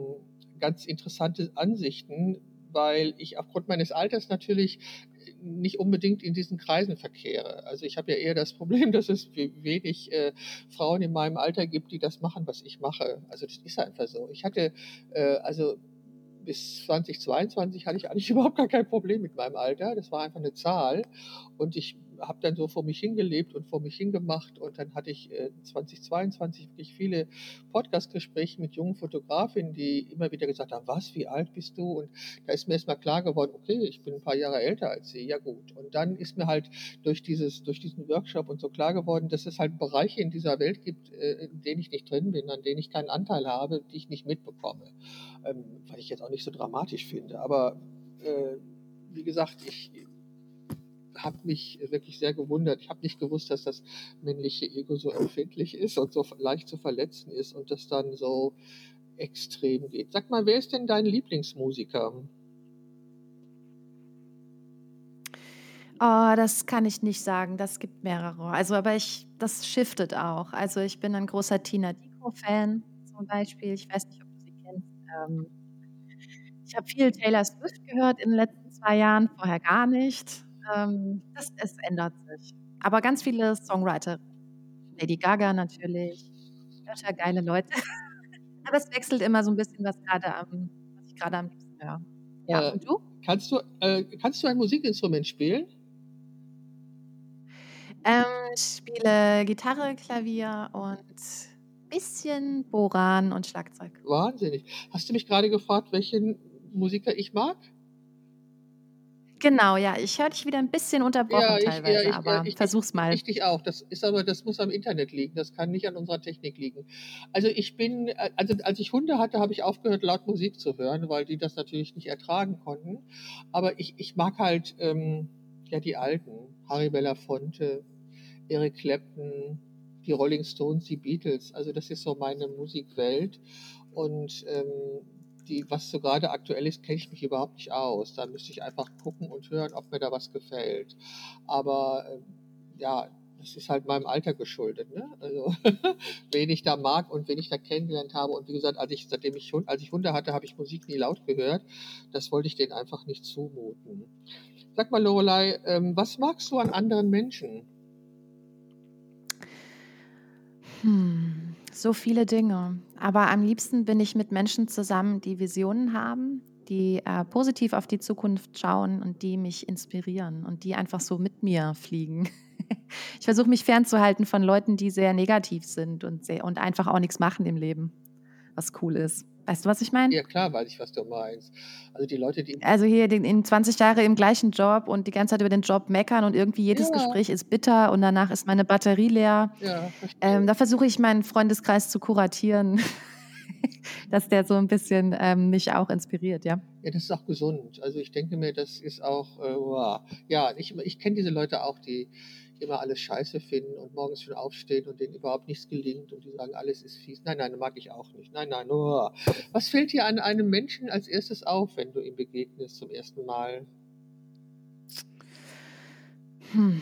A: ganz interessante Ansichten, weil ich aufgrund meines Alters natürlich nicht unbedingt in diesen Kreisen verkehre. Also ich habe ja eher das Problem, <laughs> dass es wenig äh, Frauen in meinem Alter gibt, die das machen, was ich mache. Also das ist einfach so. Ich hatte, äh, also bis 2022 hatte ich eigentlich <laughs> überhaupt gar kein Problem mit meinem Alter. Das war einfach eine Zahl. Und ich habe dann so vor mich hingelebt und vor mich hingemacht und dann hatte ich äh, 2022 wirklich viele Podcast-Gespräche mit jungen Fotografinnen, die immer wieder gesagt haben, was, wie alt bist du? Und da ist mir erstmal klar geworden, okay, ich bin ein paar Jahre älter als sie, ja gut. Und dann ist mir halt durch dieses, durch diesen Workshop und so klar geworden, dass es halt Bereiche in dieser Welt gibt, äh, in denen ich nicht drin bin, an denen ich keinen Anteil habe, die ich nicht mitbekomme. Ähm, weil ich jetzt auch nicht so dramatisch finde. Aber äh, wie gesagt, ich, habe mich wirklich sehr gewundert. Ich habe nicht gewusst, dass das männliche Ego so empfindlich ist und so leicht zu verletzen ist und das dann so extrem geht. Sag mal, wer ist denn dein Lieblingsmusiker?
B: Oh, das kann ich nicht sagen. Das gibt mehrere. Also, aber ich, das shiftet auch. Also, ich bin ein großer Tina Dico-Fan zum Beispiel. Ich weiß nicht, ob du sie kennst. Ähm, ich habe viel Taylor Swift gehört in den letzten zwei Jahren, vorher gar nicht. Ähm, das, es ändert sich. Aber ganz viele Songwriter. Lady Gaga natürlich. Lauter geile Leute. <laughs> Aber es wechselt immer so ein bisschen, was gerade am, was ich gerade am liebsten höre.
A: Ja, äh, und du? Kannst du, äh, kannst du ein Musikinstrument spielen?
B: Ähm, ich spiele Gitarre, Klavier und ein bisschen Boran und Schlagzeug.
A: Wahnsinnig. Hast du mich gerade gefragt, welchen Musiker ich mag?
B: Genau, ja. Ich höre dich wieder ein bisschen unterbrochen ja, ich, teilweise, ja, ich, aber ich, versuch's mal.
A: Ich dich auch. Das ist aber, das muss am Internet liegen. Das kann nicht an unserer Technik liegen. Also ich bin, also als ich Hunde hatte, habe ich aufgehört, laut Musik zu hören, weil die das natürlich nicht ertragen konnten. Aber ich, ich mag halt ähm, ja die alten. Harry Belafonte, Eric Clapton, die Rolling Stones, die Beatles. Also das ist so meine Musikwelt. Und ähm, die, was so gerade aktuell ist, kenne ich mich überhaupt nicht aus. Da müsste ich einfach gucken und hören, ob mir da was gefällt. Aber äh, ja, das ist halt meinem Alter geschuldet. Ne? Also <laughs> wen ich da mag und wen ich da kennengelernt habe. Und wie gesagt, als ich, seitdem ich, als ich Hunde hatte, habe ich Musik nie laut gehört. Das wollte ich denen einfach nicht zumuten. Sag mal, Lorelei, ähm, was magst du an anderen Menschen?
B: Hm. So viele Dinge. Aber am liebsten bin ich mit Menschen zusammen, die Visionen haben, die äh, positiv auf die Zukunft schauen und die mich inspirieren und die einfach so mit mir fliegen. <laughs> ich versuche mich fernzuhalten von Leuten, die sehr negativ sind und, sehr, und einfach auch nichts machen im Leben, was cool ist. Weißt du, was ich meine?
A: Ja, klar, weiß ich, was du meinst. Also die Leute, die.
B: Also hier in 20 Jahre im gleichen Job und die ganze Zeit über den Job meckern und irgendwie jedes ja. Gespräch ist bitter und danach ist meine Batterie leer. Ja, ähm, da versuche ich meinen Freundeskreis zu kuratieren, <laughs> dass der so ein bisschen ähm, mich auch inspiriert, ja.
A: Ja, das ist auch gesund. Also ich denke mir, das ist auch, äh, wow. ja, ich, ich kenne diese Leute auch, die immer alles scheiße finden und morgens schon aufstehen und denen überhaupt nichts gelingt und die sagen, alles ist fies. Nein, nein, mag ich auch nicht. Nein, nein, oh. Was fällt dir an einem Menschen als erstes auf, wenn du ihm begegnest zum ersten Mal?
B: Hm.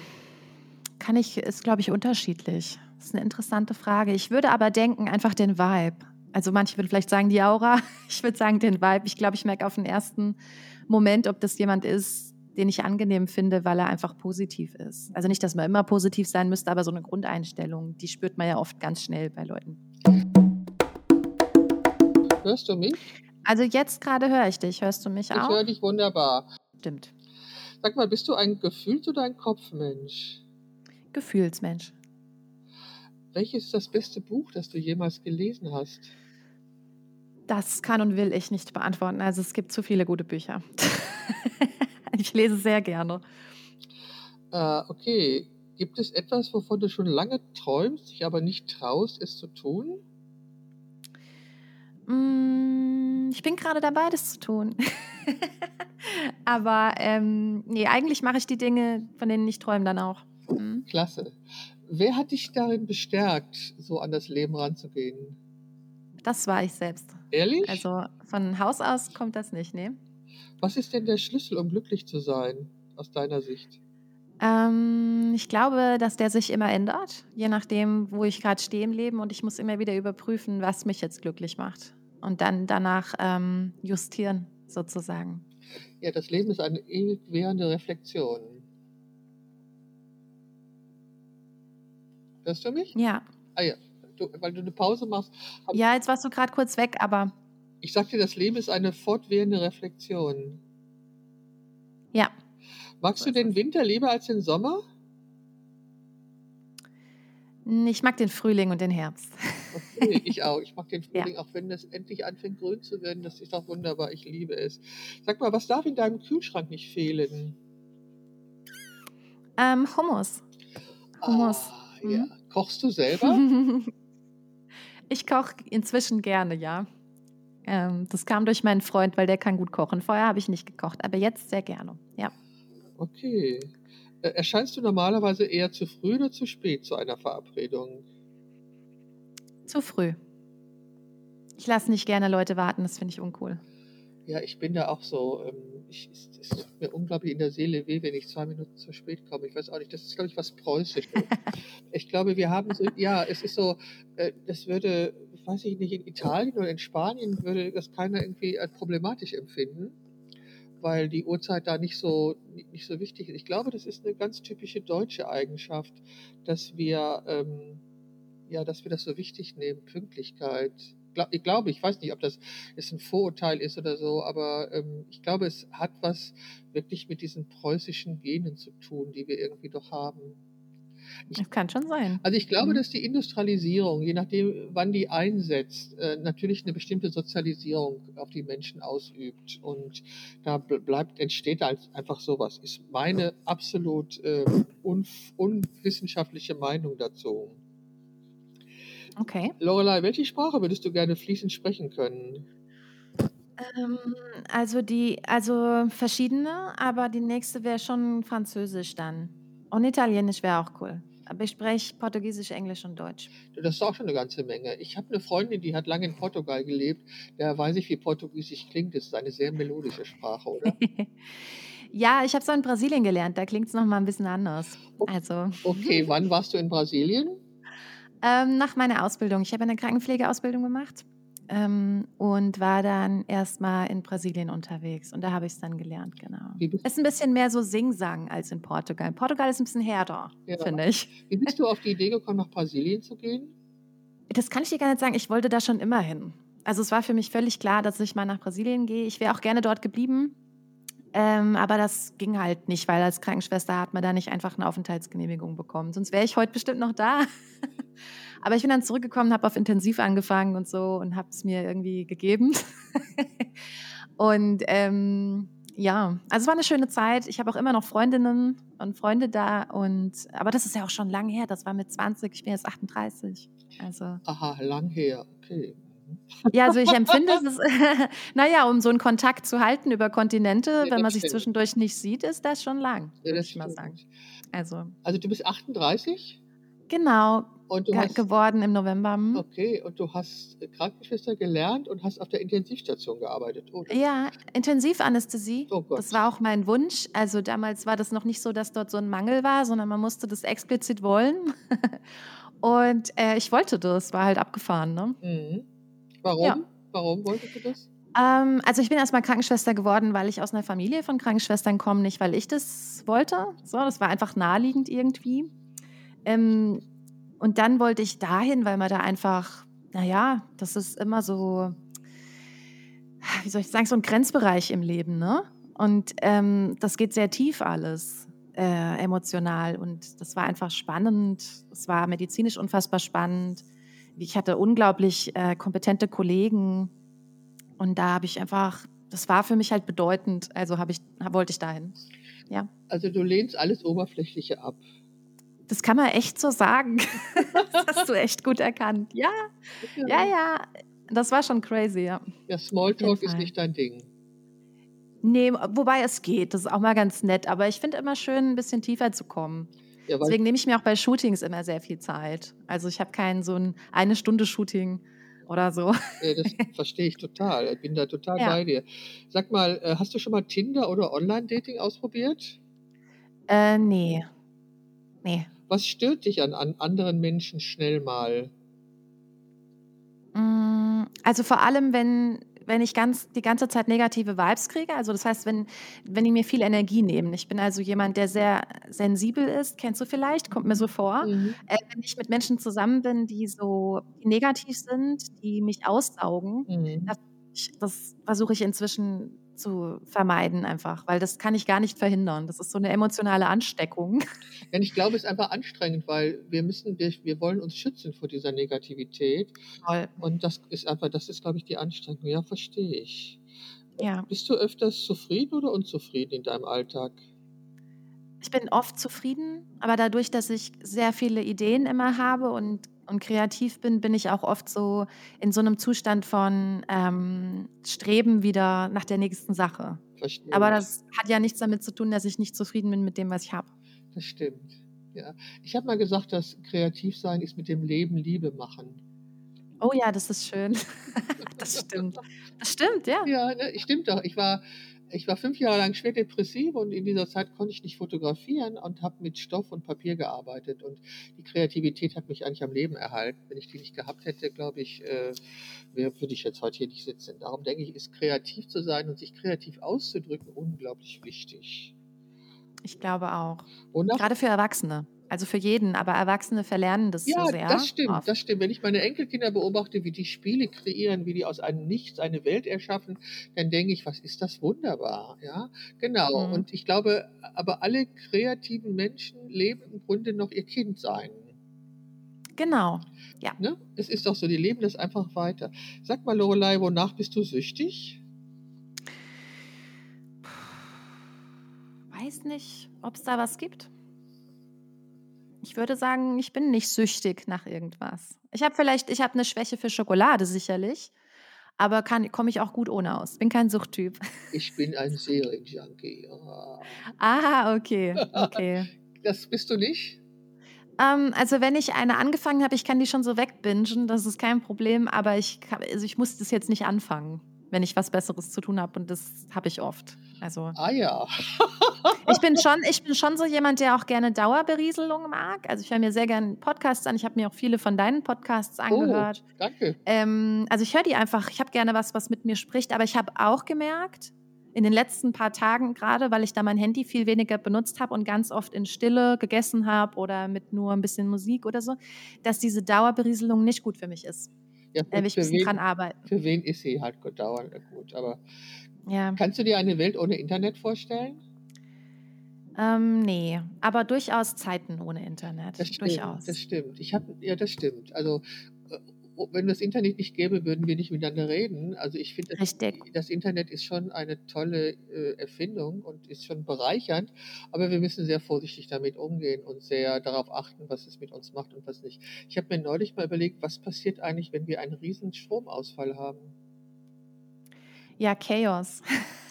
B: Kann ich, ist glaube ich unterschiedlich. Das ist eine interessante Frage. Ich würde aber denken, einfach den Vibe. Also manche würden vielleicht sagen die Aura. <laughs> Ich würde sagen den Vibe. Ich glaube, ich merke auf den ersten Moment, ob das jemand ist, den ich angenehm finde, weil er einfach positiv ist. Also nicht, dass man immer positiv sein müsste, aber so eine Grundeinstellung, die spürt man ja oft ganz schnell bei Leuten.
A: Hörst du mich?
B: Also jetzt gerade höre ich dich. Hörst du mich
A: Ich
B: auch?
A: höre dich wunderbar.
B: Stimmt.
A: Sag mal, bist du ein Gefühls- oder ein Kopfmensch?
B: Gefühlsmensch.
A: Welches ist das beste Buch, das du jemals gelesen hast?
B: Das kann und will ich nicht beantworten. Also es gibt zu viele gute Bücher. <laughs> <laughs> ich lese sehr gerne.
A: Äh, okay. Gibt es etwas, wovon du schon lange träumst, dich aber nicht traust, es zu tun?
B: Mm, Ich bin gerade dabei, das zu tun. <laughs> Aber ähm, nee, eigentlich mache ich die Dinge, von denen ich träume, dann auch. Mhm.
A: Klasse. Wer hat dich darin bestärkt, so an das Leben ranzugehen?
B: Das war ich selbst.
A: Ehrlich?
B: Also von Haus aus kommt das nicht, nee.
A: Was ist denn der Schlüssel, um glücklich zu sein, aus deiner Sicht?
B: Ähm, ich glaube, dass der sich immer ändert, je nachdem, wo ich gerade stehe im Leben. Und ich muss immer wieder überprüfen, was mich jetzt glücklich macht. Und dann danach ähm, justieren, sozusagen.
A: Ja, das Leben ist eine ewig währende Reflexion. Hörst du mich?
B: Ja.
A: Ah ja, du, weil du eine Pause machst.
B: Ja, jetzt warst du gerade kurz weg, aber
A: Ich sagte, das Leben ist eine fortwährende Reflexion.
B: ja.
A: Magst du den. Winter lieber als den Sommer?
B: Ich mag den Frühling und den Herbst.
A: Okay, ich <laughs> auch. Ich mag den
B: Ja.
A: Frühling, auch wenn es endlich anfängt grün zu werden. Das ist doch wunderbar. Ich liebe es. Sag mal, was darf in deinem Kühlschrank nicht fehlen?
B: Ähm, Hummus. Hummus.
A: Ah, ja.
B: Mhm.
A: Kochst du selber? <laughs>
B: Ich koche inzwischen gerne, ja. Ähm, das kam durch meinen Freund, weil der kann gut kochen. Vorher habe ich nicht gekocht, aber jetzt sehr gerne. Ja.
A: Okay. Äh, Erscheinst du normalerweise eher zu früh oder zu spät zu einer Verabredung?
B: Zu früh. Ich lasse nicht gerne Leute warten, das finde ich uncool.
A: Ja, ich bin da auch so. Ähm, ich, es, es tut mir unglaublich in der Seele weh, wenn ich zwei Minuten zu spät komme. Ich weiß auch nicht, das ist, glaube ich, was Preußisches. <laughs> ich glaube, wir haben so, ja, es ist so, äh, das würde, weiß ich nicht, in Italien oder in Spanien würde das keiner irgendwie als problematisch empfinden, weil die Uhrzeit da nicht so, nicht, so wichtig ist. Ich glaube, das ist eine ganz typische deutsche Eigenschaft, dass wir, ähm, ja, dass wir das so wichtig nehmen, Pünktlichkeit. Ich glaube, ich weiß nicht, ob das jetzt ein Vorurteil ist oder so, aber ähm, ich glaube, es hat was wirklich mit diesen preußischen Genen zu tun, die wir irgendwie doch haben.
B: Das kann schon sein.
A: Also ich glaube,
B: Mhm.
A: dass die Industrialisierung, je nachdem, wann die einsetzt, äh, natürlich eine bestimmte Sozialisierung auf die Menschen ausübt. Und da bl- bleibt, entsteht als einfach sowas. Ist meine absolut äh, unf- unwissenschaftliche Meinung dazu.
B: Okay.
A: Lorelei, welche Sprache würdest du gerne fließend sprechen können?
B: Ähm, also die, also verschiedene, aber die nächste wäre schon Französisch dann. Und Italienisch wäre auch cool. Aber ich spreche Portugiesisch, Englisch und Deutsch.
A: Das ist auch schon eine ganze Menge. Ich habe eine Freundin, die hat lange in Portugal gelebt. Da weiß ich, wie Portugiesisch klingt. Das ist eine sehr melodische Sprache, oder? <laughs>
B: ja, ich habe es auch in Brasilien gelernt. Da klingt es nochmal ein bisschen anders.
A: Okay.
B: Also
A: Okay, wann warst du in Brasilien?
B: ähm, nach meiner Ausbildung. Ich habe eine Krankenpflegeausbildung gemacht ähm, und war dann erstmal in Brasilien unterwegs. Und da habe ich es dann gelernt, genau. Es ist ein bisschen mehr so Sing-Sang als in Portugal. Portugal ist ein bisschen härter,
A: Ja.
B: finde ich.
A: wie bist du auf die Idee gekommen, nach Brasilien zu gehen?
B: Das kann ich dir gar nicht sagen. Ich wollte da schon immer hin. Also es war für mich völlig klar, dass ich mal nach Brasilien gehe. Ich wäre auch gerne dort geblieben. Ähm, aber das ging halt nicht, weil als Krankenschwester hat man da nicht einfach eine Aufenthaltsgenehmigung bekommen. Sonst wäre ich heute bestimmt noch da. <laughs> aber ich bin dann zurückgekommen, habe auf Intensiv angefangen und so und habe es mir irgendwie gegeben. <laughs> und ähm, ja, also es war eine schöne Zeit. Ich habe auch immer noch Freundinnen und Freunde da. Und, aber das ist ja auch schon lang her. Das war mit 20, ich bin jetzt 38. Also
A: Aha, lang her. Okay.
B: Ja, also ich empfinde <laughs> es, <laughs> naja, um so einen Kontakt zu halten über Kontinente,
A: Ja,
B: wenn man sich zwischendurch nicht sieht, ist das schon lang,
A: Ja,
B: würde ich mal sagen. Also,
A: Also du bist 38
B: genau,
A: hast
B: geworden im November. hm.
A: okay, und du hast äh, Krankenschwester gelernt und hast auf der Intensivstation gearbeitet. Oh, das
B: Ja, Intensivanästhesie.
A: oh Gott.
B: Das war auch mein Wunsch. Also damals war das noch nicht so, dass dort so ein Mangel war, sondern man musste das explizit wollen. <laughs> Und äh, ich wollte das, war halt abgefahren. Ne?
A: Mhm. Warum?
B: Ja.
A: Warum wolltest du das?
B: Ähm, also ich bin erstmal Krankenschwester geworden, weil ich aus einer Familie von Krankenschwestern komme, nicht weil ich das wollte. So, das war einfach naheliegend irgendwie. Ähm, und dann wollte ich dahin, weil man da einfach, naja, das ist immer so, wie soll ich sagen, so ein Grenzbereich im Leben, ne? Und ähm, das geht sehr tief alles, äh, emotional. Und das war einfach spannend. Es war medizinisch unfassbar spannend. Ich hatte unglaublich äh, kompetente Kollegen. Und da habe ich einfach, das war für mich halt bedeutend. Also habe ich, wollte ich dahin.
A: Also du lehnst alles Oberflächliche ab.
B: Das kann man echt so sagen. <laughs> das hast du echt gut erkannt. Ja, ja, ja. Das war schon crazy, ja.
A: Ja, Smalltalk ist nicht dein Ding.
B: Nee, wobei es geht. Das ist auch mal ganz nett. Aber ich finde immer schön, ein bisschen tiefer zu kommen.
A: Ja,
B: Deswegen nehme ich mir auch bei Shootings immer sehr viel Zeit. Also ich habe kein so ein eine Stunde Shooting oder so.
A: äh, das <laughs> verstehe ich total. Ich bin da total
B: Ja.
A: bei dir. Sag mal, äh, hast du schon mal Tinder oder Online-Dating ausprobiert?
B: Äh, nee. Nee.
A: Was stört dich an, an anderen Menschen schnell mal?
B: Mm, Also vor allem, wenn, wenn ich ganz, die ganze Zeit negative Vibes kriege. Also das heißt, wenn, wenn die mir viel Energie nehmen. Ich bin also jemand, der sehr sensibel ist. Kennst du vielleicht? Kommt mir so vor.
A: Mhm.
B: Äh, wenn ich mit Menschen zusammen bin, die so die negativ sind, die mich aussaugen,
A: Mhm.
B: Das- das versuche ich inzwischen zu vermeiden einfach, weil das kann ich gar nicht verhindern. Das ist so eine emotionale Ansteckung.
A: Ja, ich glaube, es ist einfach anstrengend, weil wir müssen, wir, wir wollen uns schützen vor dieser Negativität.
B: Toll.
A: Und das ist einfach, das ist, glaube ich, die Anstrengung. Ja, verstehe ich.
B: Ja,
A: Bist du öfters zufrieden oder unzufrieden in deinem Alltag?
B: ich bin oft zufrieden, aber dadurch, dass ich sehr viele Ideen immer habe und, und kreativ bin, bin ich auch oft so in so einem Zustand von ähm, Streben wieder nach der nächsten Sache.
A: Verstehe.
B: Aber das hat ja nichts damit zu tun, dass ich nicht zufrieden bin mit dem, was ich habe.
A: Das stimmt. Ja. Ich habe mal gesagt, dass kreativ sein ist mit dem Leben Liebe machen.
B: Oh ja, das ist schön. <laughs> das stimmt. Das stimmt, ja.
A: Ja, ne, stimmt doch. Ich war, ich war fünf Jahre lang schwer depressiv und in dieser Zeit konnte ich nicht fotografieren und habe mit Stoff und Papier gearbeitet. Und die Kreativität hat mich eigentlich am Leben erhalten. Wenn ich die nicht gehabt hätte, glaube ich, äh, würde ich jetzt heute hier nicht sitzen. Darum denke ich, ist kreativ zu sein und sich kreativ auszudrücken unglaublich wichtig.
B: Ich glaube auch.
A: Wonach
B: Gerade für Erwachsene. Also für jeden, aber Erwachsene verlernen das
A: Ja,
B: so sehr.
A: das stimmt,
B: oft.
A: das stimmt. Wenn ich meine Enkelkinder beobachte, wie die Spiele kreieren, wie die aus einem Nichts eine Welt erschaffen, dann denke ich, was ist das wunderbar, ja? Genau.
B: Mhm.
A: Und ich glaube, aber alle kreativen Menschen leben im Grunde noch ihr Kindsein.
B: Genau.
A: Ne? Es ist doch so, die leben das einfach weiter. Sag mal, Lorelei, wonach bist du süchtig?
B: Weiß nicht, ob es da was gibt. Ich würde sagen, ich bin nicht süchtig nach irgendwas. Ich habe vielleicht, ich habe eine Schwäche für Schokolade sicherlich, aber komme ich auch gut ohne aus. Bin kein Suchttyp. <laughs>
A: Ich bin ein Serienjunkie. Ah.
B: Ah, okay, okay. <laughs>
A: Das bist du nicht?
B: Ähm, also wenn ich eine angefangen habe, ich kann die schon so wegbingen, das ist kein Problem, aber ich, kann, also ich muss das jetzt nicht anfangen, wenn ich was Besseres zu tun habe und das habe ich oft. Also
A: Ah ja. <laughs>
B: ich bin schon, ich bin schon so jemand, der auch gerne Dauerberieselung mag. Also ich höre mir sehr gerne Podcasts an. Ich habe mir auch viele von deinen Podcasts angehört.
A: Oh, danke.
B: Ähm, also ich höre die einfach. Ich habe gerne was, was mit mir spricht. Aber ich habe auch gemerkt, in den letzten paar Tagen gerade, weil ich da mein Handy viel weniger benutzt habe und ganz oft in Stille gegessen habe oder mit nur ein bisschen Musik oder so, dass diese Dauerberieselung nicht gut für mich ist.
A: Ja,
B: Da will ich ein bisschen dran arbeiten.
A: für wen ist sie halt dauernd gut? Aber
B: Ja,
A: kannst du dir eine Welt ohne Internet vorstellen?
B: ähm, nee, aber durchaus Zeiten ohne Internet.
A: Das stimmt,
B: durchaus.
A: das stimmt. Ich habe, ja, das stimmt. Also äh, wenn das Internet nicht gäbe, würden wir nicht miteinander reden. Also ich finde, das, das Internet ist schon eine tolle äh, Erfindung und ist schon bereichernd, aber wir müssen sehr vorsichtig damit umgehen und sehr darauf achten, was es mit uns macht und was nicht. Ich habe mir neulich mal überlegt, was passiert eigentlich, wenn wir einen riesen Stromausfall haben?
B: Ja, Chaos. <laughs>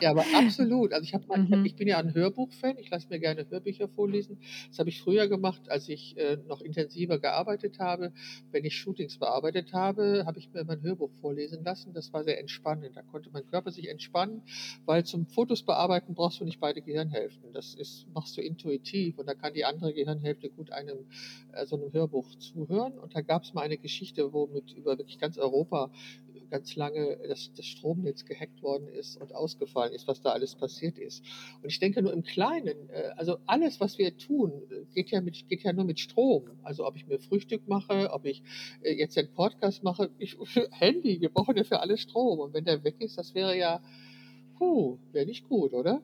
A: Ja, aber absolut. Also ich habe mal, ich, hab,
B: Mhm.
A: ich bin ja ein Hörbuchfan. Ich lasse mir gerne Hörbücher vorlesen. Das habe ich früher gemacht, als ich äh, noch intensiver gearbeitet habe. Wenn ich Shootings bearbeitet habe, habe ich mir mein Hörbuch vorlesen lassen. Das war sehr entspannend. Da konnte mein Körper sich entspannen, weil zum Fotos bearbeiten brauchst du nicht beide Gehirnhälften. Das ist, machst du intuitiv und da kann die andere Gehirnhälfte gut einem äh, so einem Hörbuch zuhören. Und da gab es mal eine Geschichte, wo mit über wirklich ganz Europa ganz lange das, das Stromnetz gehackt worden ist und ausgefallen ist, was da alles passiert ist. Und ich denke nur im Kleinen, äh, also alles, was wir tun, äh, geht ja, mit, geht ja nur mit Strom. Also ob ich mir Frühstück mache, ob ich äh, jetzt einen Podcast mache, ich, <laughs> Handy, wir brauchen ja für alles Strom. Und wenn der weg ist, das wäre ja, puh, wäre nicht gut, oder?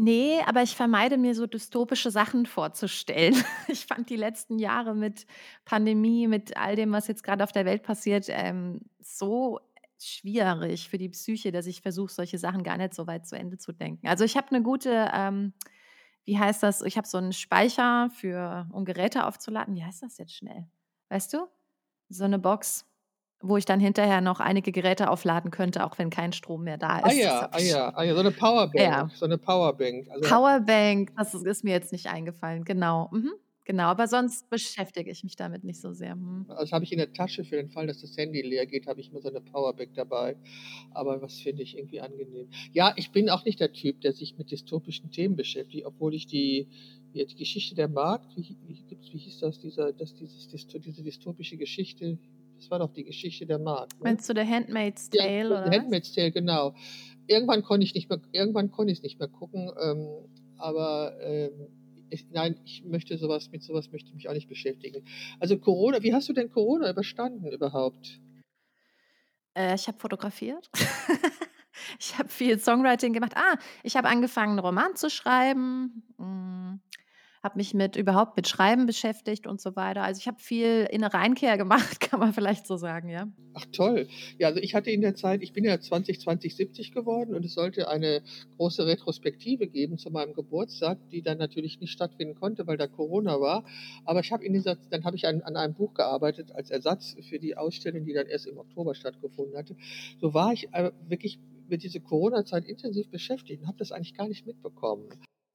B: Nee, aber ich vermeide mir so dystopische Sachen vorzustellen. <laughs> Ich fand die letzten Jahre mit Pandemie, mit all dem, was jetzt gerade auf der Welt passiert, ähm, so schwierig für die Psyche, dass ich versuche, solche Sachen gar nicht so weit zu Ende zu denken. Also ich habe eine gute, ähm, wie heißt das? Ich habe so einen Speicher für, um Geräte aufzuladen. Wie heißt das jetzt schnell? Weißt du? So eine Box, wo ich dann hinterher noch einige Geräte aufladen könnte, auch wenn kein Strom mehr da
A: Ah
B: ist. Das
A: ja, ah ja, ah ja, so eine Powerbank,
B: Ja.
A: so eine Powerbank. Also
B: Powerbank, das ist, ist mir jetzt nicht eingefallen. Genau. Mhm. Genau. Aber sonst beschäftige ich mich damit nicht so sehr. Hm.
A: Das habe ich in der Tasche für den Fall, dass das Handy leer geht, habe ich immer so eine Powerbank dabei. Aber was finde ich irgendwie angenehm. Ja, ich bin auch nicht der Typ, der sich mit dystopischen Themen beschäftigt, obwohl ich die, die Geschichte der Markt, wie, wie, wie hieß das, dieser, das, dieses, diese dystopische Geschichte, das war doch die Geschichte der Markt. Ne?
B: Meinst du The Handmaid's
A: Ja,
B: Tale
A: The
B: oder was?
A: Handmaid's Tale, genau. Irgendwann konnte ich nicht mehr, irgendwann konnte ich es nicht mehr gucken, ähm, aber ähm, ich, nein, ich möchte sowas, mit sowas möchte ich mich auch nicht beschäftigen. Also Corona, wie hast du denn Corona überstanden überhaupt?
B: Äh, ich habe fotografiert. <laughs> ich habe viel Songwriting gemacht. Ah, ich habe angefangen, einen Roman zu schreiben. Hm, habe mich mit überhaupt mit Schreiben beschäftigt und so weiter. Also ich habe viel innere Einkehr gemacht, <laughs> kann man vielleicht so sagen, ja.
A: Ach toll. Ja, also ich hatte in der Zeit, ich bin ja 2020 70 geworden und es sollte eine große Retrospektive geben zu meinem Geburtstag, die dann natürlich nicht stattfinden konnte, weil da Corona war. Aber ich habe in dieser, dann habe ich an, an einem Buch gearbeitet als Ersatz für die Ausstellung, die dann erst im Oktober stattgefunden hatte. So war ich äh, wirklich mit dieser Corona-Zeit intensiv beschäftigt und habe das eigentlich gar nicht mitbekommen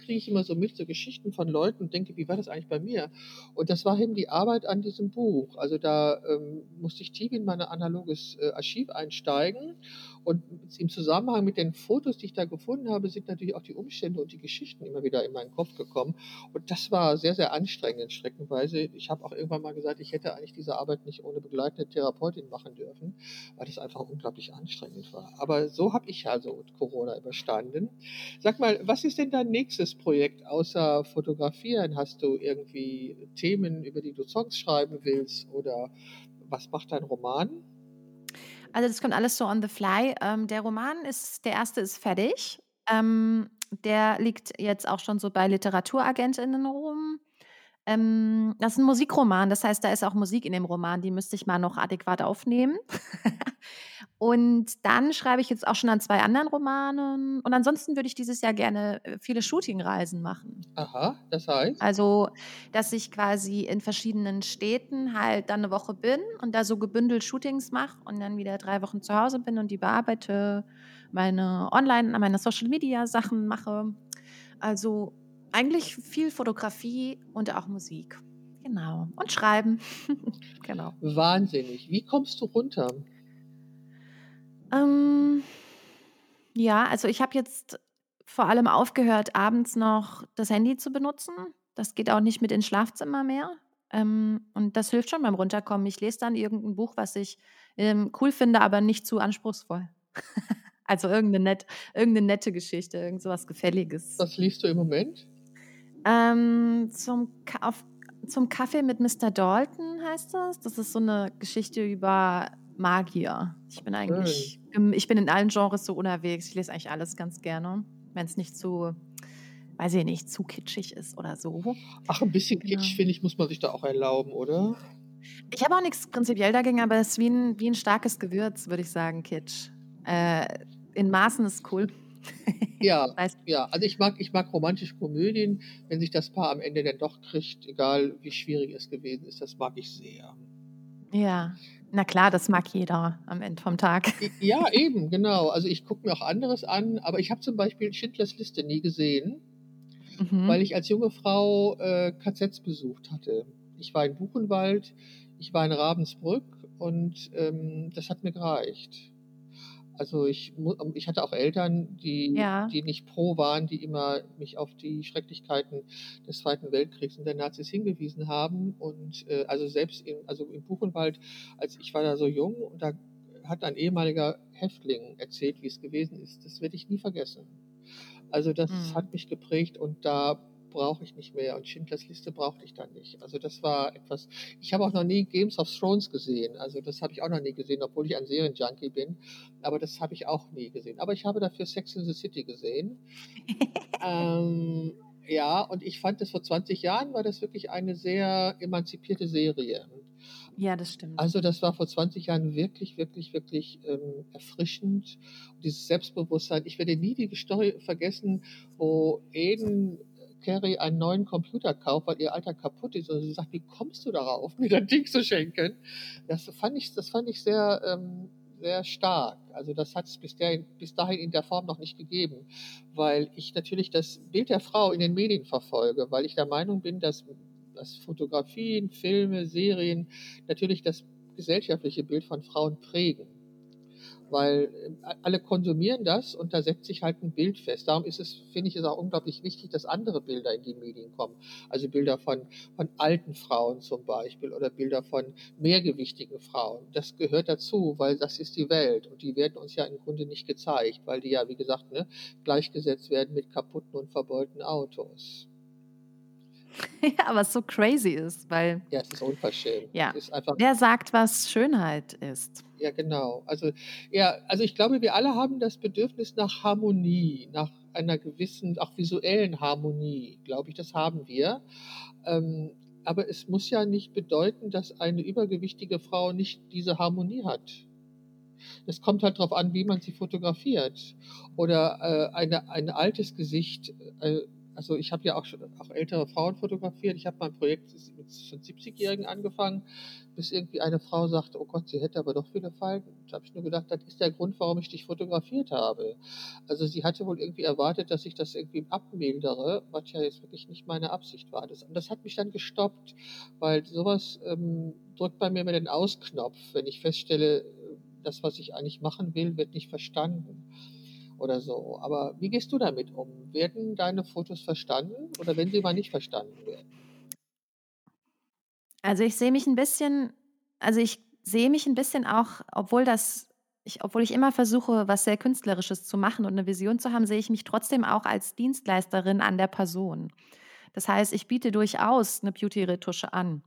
A: kriege ich immer so mit, so Geschichten von Leuten und denke, wie war das eigentlich bei mir? Und das war eben die Arbeit an diesem Buch. Also da ähm, musste ich tief in mein analoges äh, Archiv einsteigen und im Zusammenhang mit den Fotos, die ich da gefunden habe, sind natürlich auch die Umstände und die Geschichten immer wieder in meinen Kopf gekommen. Und das war sehr, sehr anstrengend, streckenweise. Ich habe auch irgendwann mal gesagt, ich hätte eigentlich diese Arbeit nicht ohne begleitende Therapeutin machen dürfen, weil das einfach unglaublich anstrengend war. Aber so habe ich also Corona überstanden. Sag mal, was ist denn dein nächstes Projekt außer Fotografieren? Hast du irgendwie Themen, über die du Songs schreiben willst oder was macht dein Roman?
B: Also das kommt alles so on the fly. Ähm, der Roman ist, der erste ist fertig. Ähm, der liegt jetzt auch schon so bei Literaturagentinnen rum. Ähm, das ist ein Musikroman, das heißt, da ist auch Musik in dem Roman, die müsste ich mal noch adäquat aufnehmen. <laughs> und dann schreibe ich jetzt auch schon an zwei anderen Romanen. Und ansonsten würde ich dieses Jahr gerne äh, viele Shootingreisen machen.
A: Aha, das heißt?
B: Also, dass ich quasi in verschiedenen Städten halt dann eine Woche bin und da so gebündelt Shootings mache und dann wieder drei Wochen zu Hause bin und die bearbeite, meine Online, meine Social Media Sachen mache. Also eigentlich viel Fotografie und auch Musik. Genau. Und Schreiben. <laughs> genau.
A: Wahnsinnig. Wie kommst du runter?
B: Ähm, ja, also ich habe jetzt vor allem aufgehört, abends noch das Handy zu benutzen. Das geht auch nicht mit ins Schlafzimmer mehr. Ähm, und das hilft schon beim Runterkommen. Ich lese dann irgendein Buch, was ich ähm, cool finde, aber nicht zu anspruchsvoll. <laughs> also irgendeine, nett, irgendeine nette Geschichte, irgend sowas Gefälliges.
A: Was liest du im Moment?
B: Ähm, zum, auf, zum Kaffee mit Mr. Dalton heißt das. Das ist so eine Geschichte über Magier. Ich bin eigentlich, im- ich bin in allen Genres so unterwegs. Ich lese eigentlich alles ganz gerne, wenn es nicht zu, weiß ich nicht, zu kitschig ist oder so.
A: Ach, ein bisschen
B: Genau.
A: Kitsch, finde ich, muss man sich da auch erlauben, oder?
B: Ich habe auch nix prinzipiell dagegen, aber es ist wie 'n wie 'n starkes Gewürz, würde ich sagen, Kitsch. Äh, in Maßen ist cool. <laughs>
A: Ja, ja. Also, ich mag ich mag romantische Komödien, wenn sich das Paar am Ende dann doch kriegt, egal wie schwierig es gewesen ist, das mag ich sehr.
B: Ja, na klar, das mag jeder am Ende vom Tag.
A: Ja, eben, genau. Also, ich gucke mir auch anderes an, aber ich habe zum Beispiel Schindlers Liste nie gesehen, weil
B: Mhm.
A: ich als junge Frau, äh, KZs besucht hatte. Ich war in Buchenwald, ich war in Ravensbrück und, ähm, das hat mir gereicht. Also, ich ähm, ich hatte auch Eltern, die
B: Ja.
A: die nicht pro waren, die immer mich auf die Schrecklichkeiten des Zweiten Weltkriegs und der Nazis hingewiesen haben und, äh, also, selbst in also, in Buchenwald, als ich war da so jung und da hat ein ehemaliger Häftling erzählt, wie's gewesen ist. Das werde ich nie vergessen. Also, das
B: Mhm.
A: hat mich geprägt und da brauche ich nicht mehr und Schindlers Liste brauchte ich dann nicht. Also, das war etwas ich habe auch noch nie Games of Thrones gesehen. Also, das habe ich auch noch nie gesehen, obwohl ich ein Serienjunkie bin, aber das habe ich auch nie gesehen. Aber ich habe dafür Sex in the City gesehen. <laughs> Ähm, ja, und ich fand das vor 20 Jahren war das wirklich eine sehr emanzipierte Serie.
B: Ja, das stimmt.
A: Also, das war vor 20 Jahren wirklich, wirklich, wirklich, ähm, erfrischend. Dieses Selbstbewusstsein. Ich werde nie die Story vergessen, wo Eden Carey einen neuen Computer kauft, weil ihr alter kaputt ist und sie sagt: „Wie kommst du darauf, <laughs> mir das Ding zu schenken?“ Das fand ich das fand ich sehr, ähm sehr stark. Also, das hat's bis dahin bis dahin in der Form noch nicht gegeben, weil ich natürlich das Bild der Frau in den Medien verfolge, weil ich der Meinung bin, dass dass Fotografien, Filme, Serien natürlich das gesellschaftliche Bild von Frauen prägen. Weil, a alle konsumieren das und da setzt sich halt 'n Bild fest. Darum ist es finde ich es auch unglaublich wichtig, dass andere Bilder in die Medien kommen. Also, Bilder von von alten Frauen zum Beispiel oder Bilder von mehrgewichtigen Frauen. Das gehört dazu, weil das ist die Welt und die werden uns ja im Grunde nicht gezeigt, weil die ja, wie gesagt, ne, gleichgesetzt werden mit kaputten und verbeulten Autos. <laughs>
B: Ja, was so crazy ist, weil
A: Ja, es ist unverschämt.
B: ja,
A: Es ist einfach
B: wer sagt, was Schönheit ist?
A: Ja, genau. Also, ja also, ich glaube, wir alle haben das Bedürfnis nach Harmonie, nach einer gewissen auch visuellen Harmonie, glaube ich, das haben wir. Ähm, aber es muss ja nicht bedeuten, dass eine übergewichtige Frau nicht diese Harmonie hat. Es kommt halt drauf an, wie man sie fotografiert. Oder, äh, eine ein altes Gesicht, äh also, ich habe ja auch schon auch ältere Frauen fotografiert. Ich habe mein Projekt mit schon 70-Jährigen angefangen, bis irgendwie eine Frau sagte: „Oh Gott, sie hätte aber doch viele Falten.“ Da habe ich nur gedacht: „Das ist der Grund, warum ich dich fotografiert habe.“ Also, sie hatte wohl irgendwie erwartet, dass ich das irgendwie abmildere, was ja jetzt wirklich nicht meine Absicht war. Das das hat mich dann gestoppt, weil so was, ähm, drückt bei mir immer den Aus-Knopf, wenn ich feststelle, äh, das, was ich eigentlich machen will, wird nicht verstanden oder so. Aber wie gehst du damit um? Werden deine Fotos verstanden oder wenn sie mal nicht verstanden werden?
B: Also, ich sehe mich 'n bisschen also, ich sehe mich 'n bisschen auch obwohl das ich obwohl ich immer versuche, was sehr Künstlerisches zu machen und 'ne Vision zu haben, sehe ich mich trotzdem auch als Dienstleisterin an der Person. Das heißt, ich biete durchaus 'ne Beauty-Retusche an.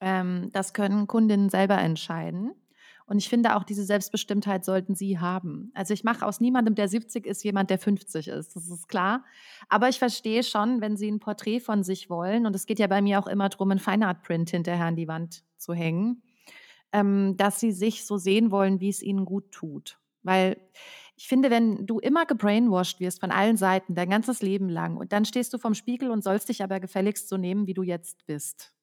B: Ähm, das können Kundinnen selber entscheiden. Und ich finde auch, diese Selbstbestimmtheit sollten sie haben. Also, ich mache aus niemandem, der 70 ist, jemand, der 50 ist. Das ist klar. Aber ich verstehe schon, wenn sie 'n Porträt von sich wollen und es geht ja bei mir auch immer drum, 'n Fine-Art-Print hinterher an die Wand zu hängen, ähm, dass sie sich so sehen wollen, wie's ihnen gut tut. Weil ich finde, wenn du immer gebrainwashed wirst von allen Seiten dein ganzes Leben lang und dann stehst du vorm Spiegel und sollst dich aber gefälligst so nehmen, wie du jetzt bist.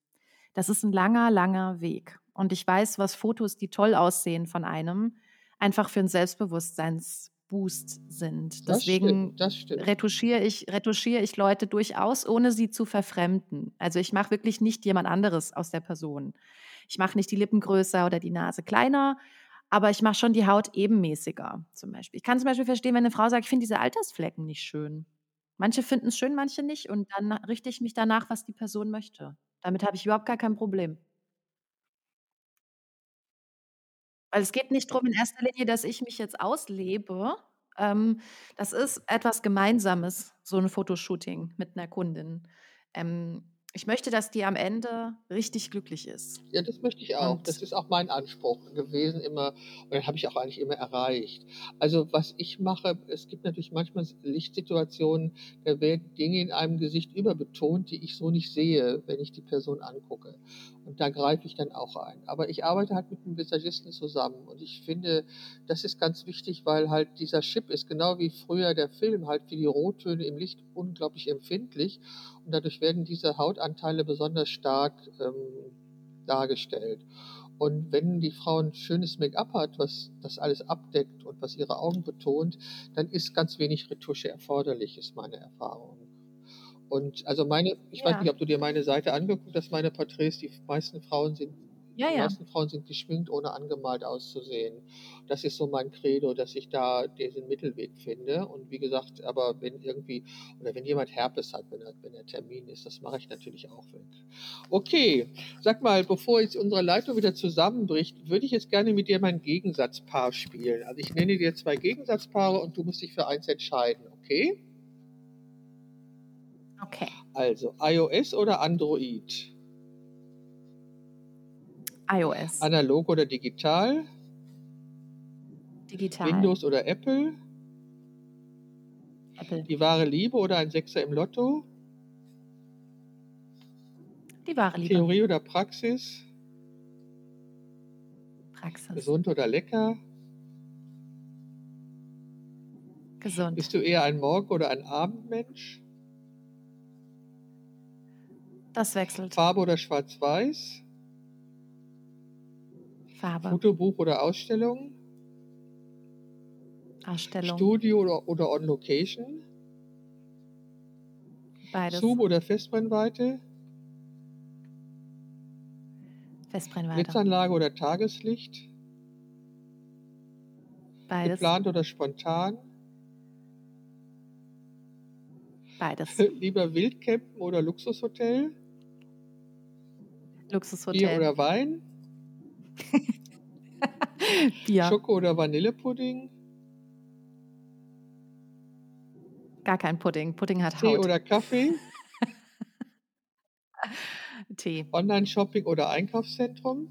B: Das ist 'n langer, langer Weg. Und ich weiß, was Fotos, die toll aussehen von einem, einfach für 'n Selbstbewusstseinsboost sind.
A: Das
B: Deswegen retuschiere ich retuschiere ich Leute durchaus, ohne sie zu verfremden. Also, ich mache wirklich nicht jemand anderes aus der Person. Ich mache nicht die Lippen größer oder die Nase kleiner, aber ich mache schon die Haut ebenmäßiger, zum Beispiel. Ich kann zum Beispiel verstehen, wenn 'ne Frau sagt: „Ich finde diese Altersflecken nicht schön.“ Manche finden's schön, manche nicht und dann richte ich mich danach, was die Person möchte. Damit habe ich überhaupt gar kein Problem. Weil es geht nicht drum in erster Linie, dass ich mich jetzt auslebe. Ähm, das ist etwas Gemeinsames, so 'n Fotoshooting mit 'ner Kundin. Ähm, ich möchte, dass die am Ende richtig glücklich ist.
A: Ja, das möchte ich auch.
B: Und
A: Das ist auch mein Anspruch gewesen immer und den habe ich auch eigentlich immer erreicht. Also, was ich mache es gibt natürlich manchmal Lichtsituationen, da werden Dinge in einem Gesicht überbetont, die ich so nicht sehe, wenn ich die Person angucke. Und da greife ich dann auch ein. Aber ich arbeite halt mit 'nem Visagisten zusammen und ich finde, das ist ganz wichtig, weil halt dieser Chip ist genau wie früher der Film halt für die Rottöne im Licht unglaublich empfindlich und dadurch werden diese Hautanteile besonders stark, ähm, dargestellt. Und wenn die Frau 'n schönes Make-up hat, was das alles abdeckt und was ihre Augen betont, dann ist ganz wenig Retusche erforderlich, ist meine Erfahrung. Und also meine ich weiß nicht,
B: Ja.
A: ob du dir meine Seite angeguckt hast, meine Porträts, die meisten Frauen sind
B: Ja,
A: die
B: ja.
A: meisten Frauen sind geschminkt, ohne angemalt auszusehen. Das ist so mein Credo, dass ich da diesen Mittelweg finde. Und wie gesagt, aber wenn irgendwie oder wenn jemand Herpes hat, wenn er wenn er Termin ist, das mache ich natürlich auch weg. Okay, sag mal, bevor jetzt unsere Leitung wieder zusammenbricht, würde ich jetzt gerne mit dir mein Gegensatzpaar spielen. Also, ich nenne dir 2 Gegensatzpaare und du musst dich für eins entscheiden, okay?
B: Okay.
A: Also, iOS oder Android?
B: iOS.
A: Analog oder digital?
B: Digital.
A: Windows oder Apple?
B: Apple.
A: Die wahre Liebe oder ein Sechser im Lotto?
B: Die wahre Liebe.
A: Theorie oder Praxis?
B: Praxis.
A: Gesund oder lecker?
B: Gesund.
A: Bist du eher ein Morgen oder ein Abendmensch?
B: Das wechselt.
A: Farbe oder schwarz-weiß?
B: Farbe.
A: Fotobuch oder Ausstellung?
B: Ausstellung.
A: Studio oder oder on Location?
B: Beides.
A: Zoom oder Festbrennweite?
B: Festbrennweite.
A: Blitzanlage oder Tageslicht?
B: Beides.
A: Geplant oder spontan?
B: Beides. <laughs>
A: Lieber Wildcampen oder Luxushotel? Bier
B: Luxushotel.
A: oder Wein? <laughs>
B: Bier.
A: Schoko oder Vanillepudding?
B: Gar kein Pudding. Pudding hat
A: Tee
B: Haut.
A: oder Kaffee? <laughs>
B: Tee.
A: Online-Shopping oder Einkaufszentrum?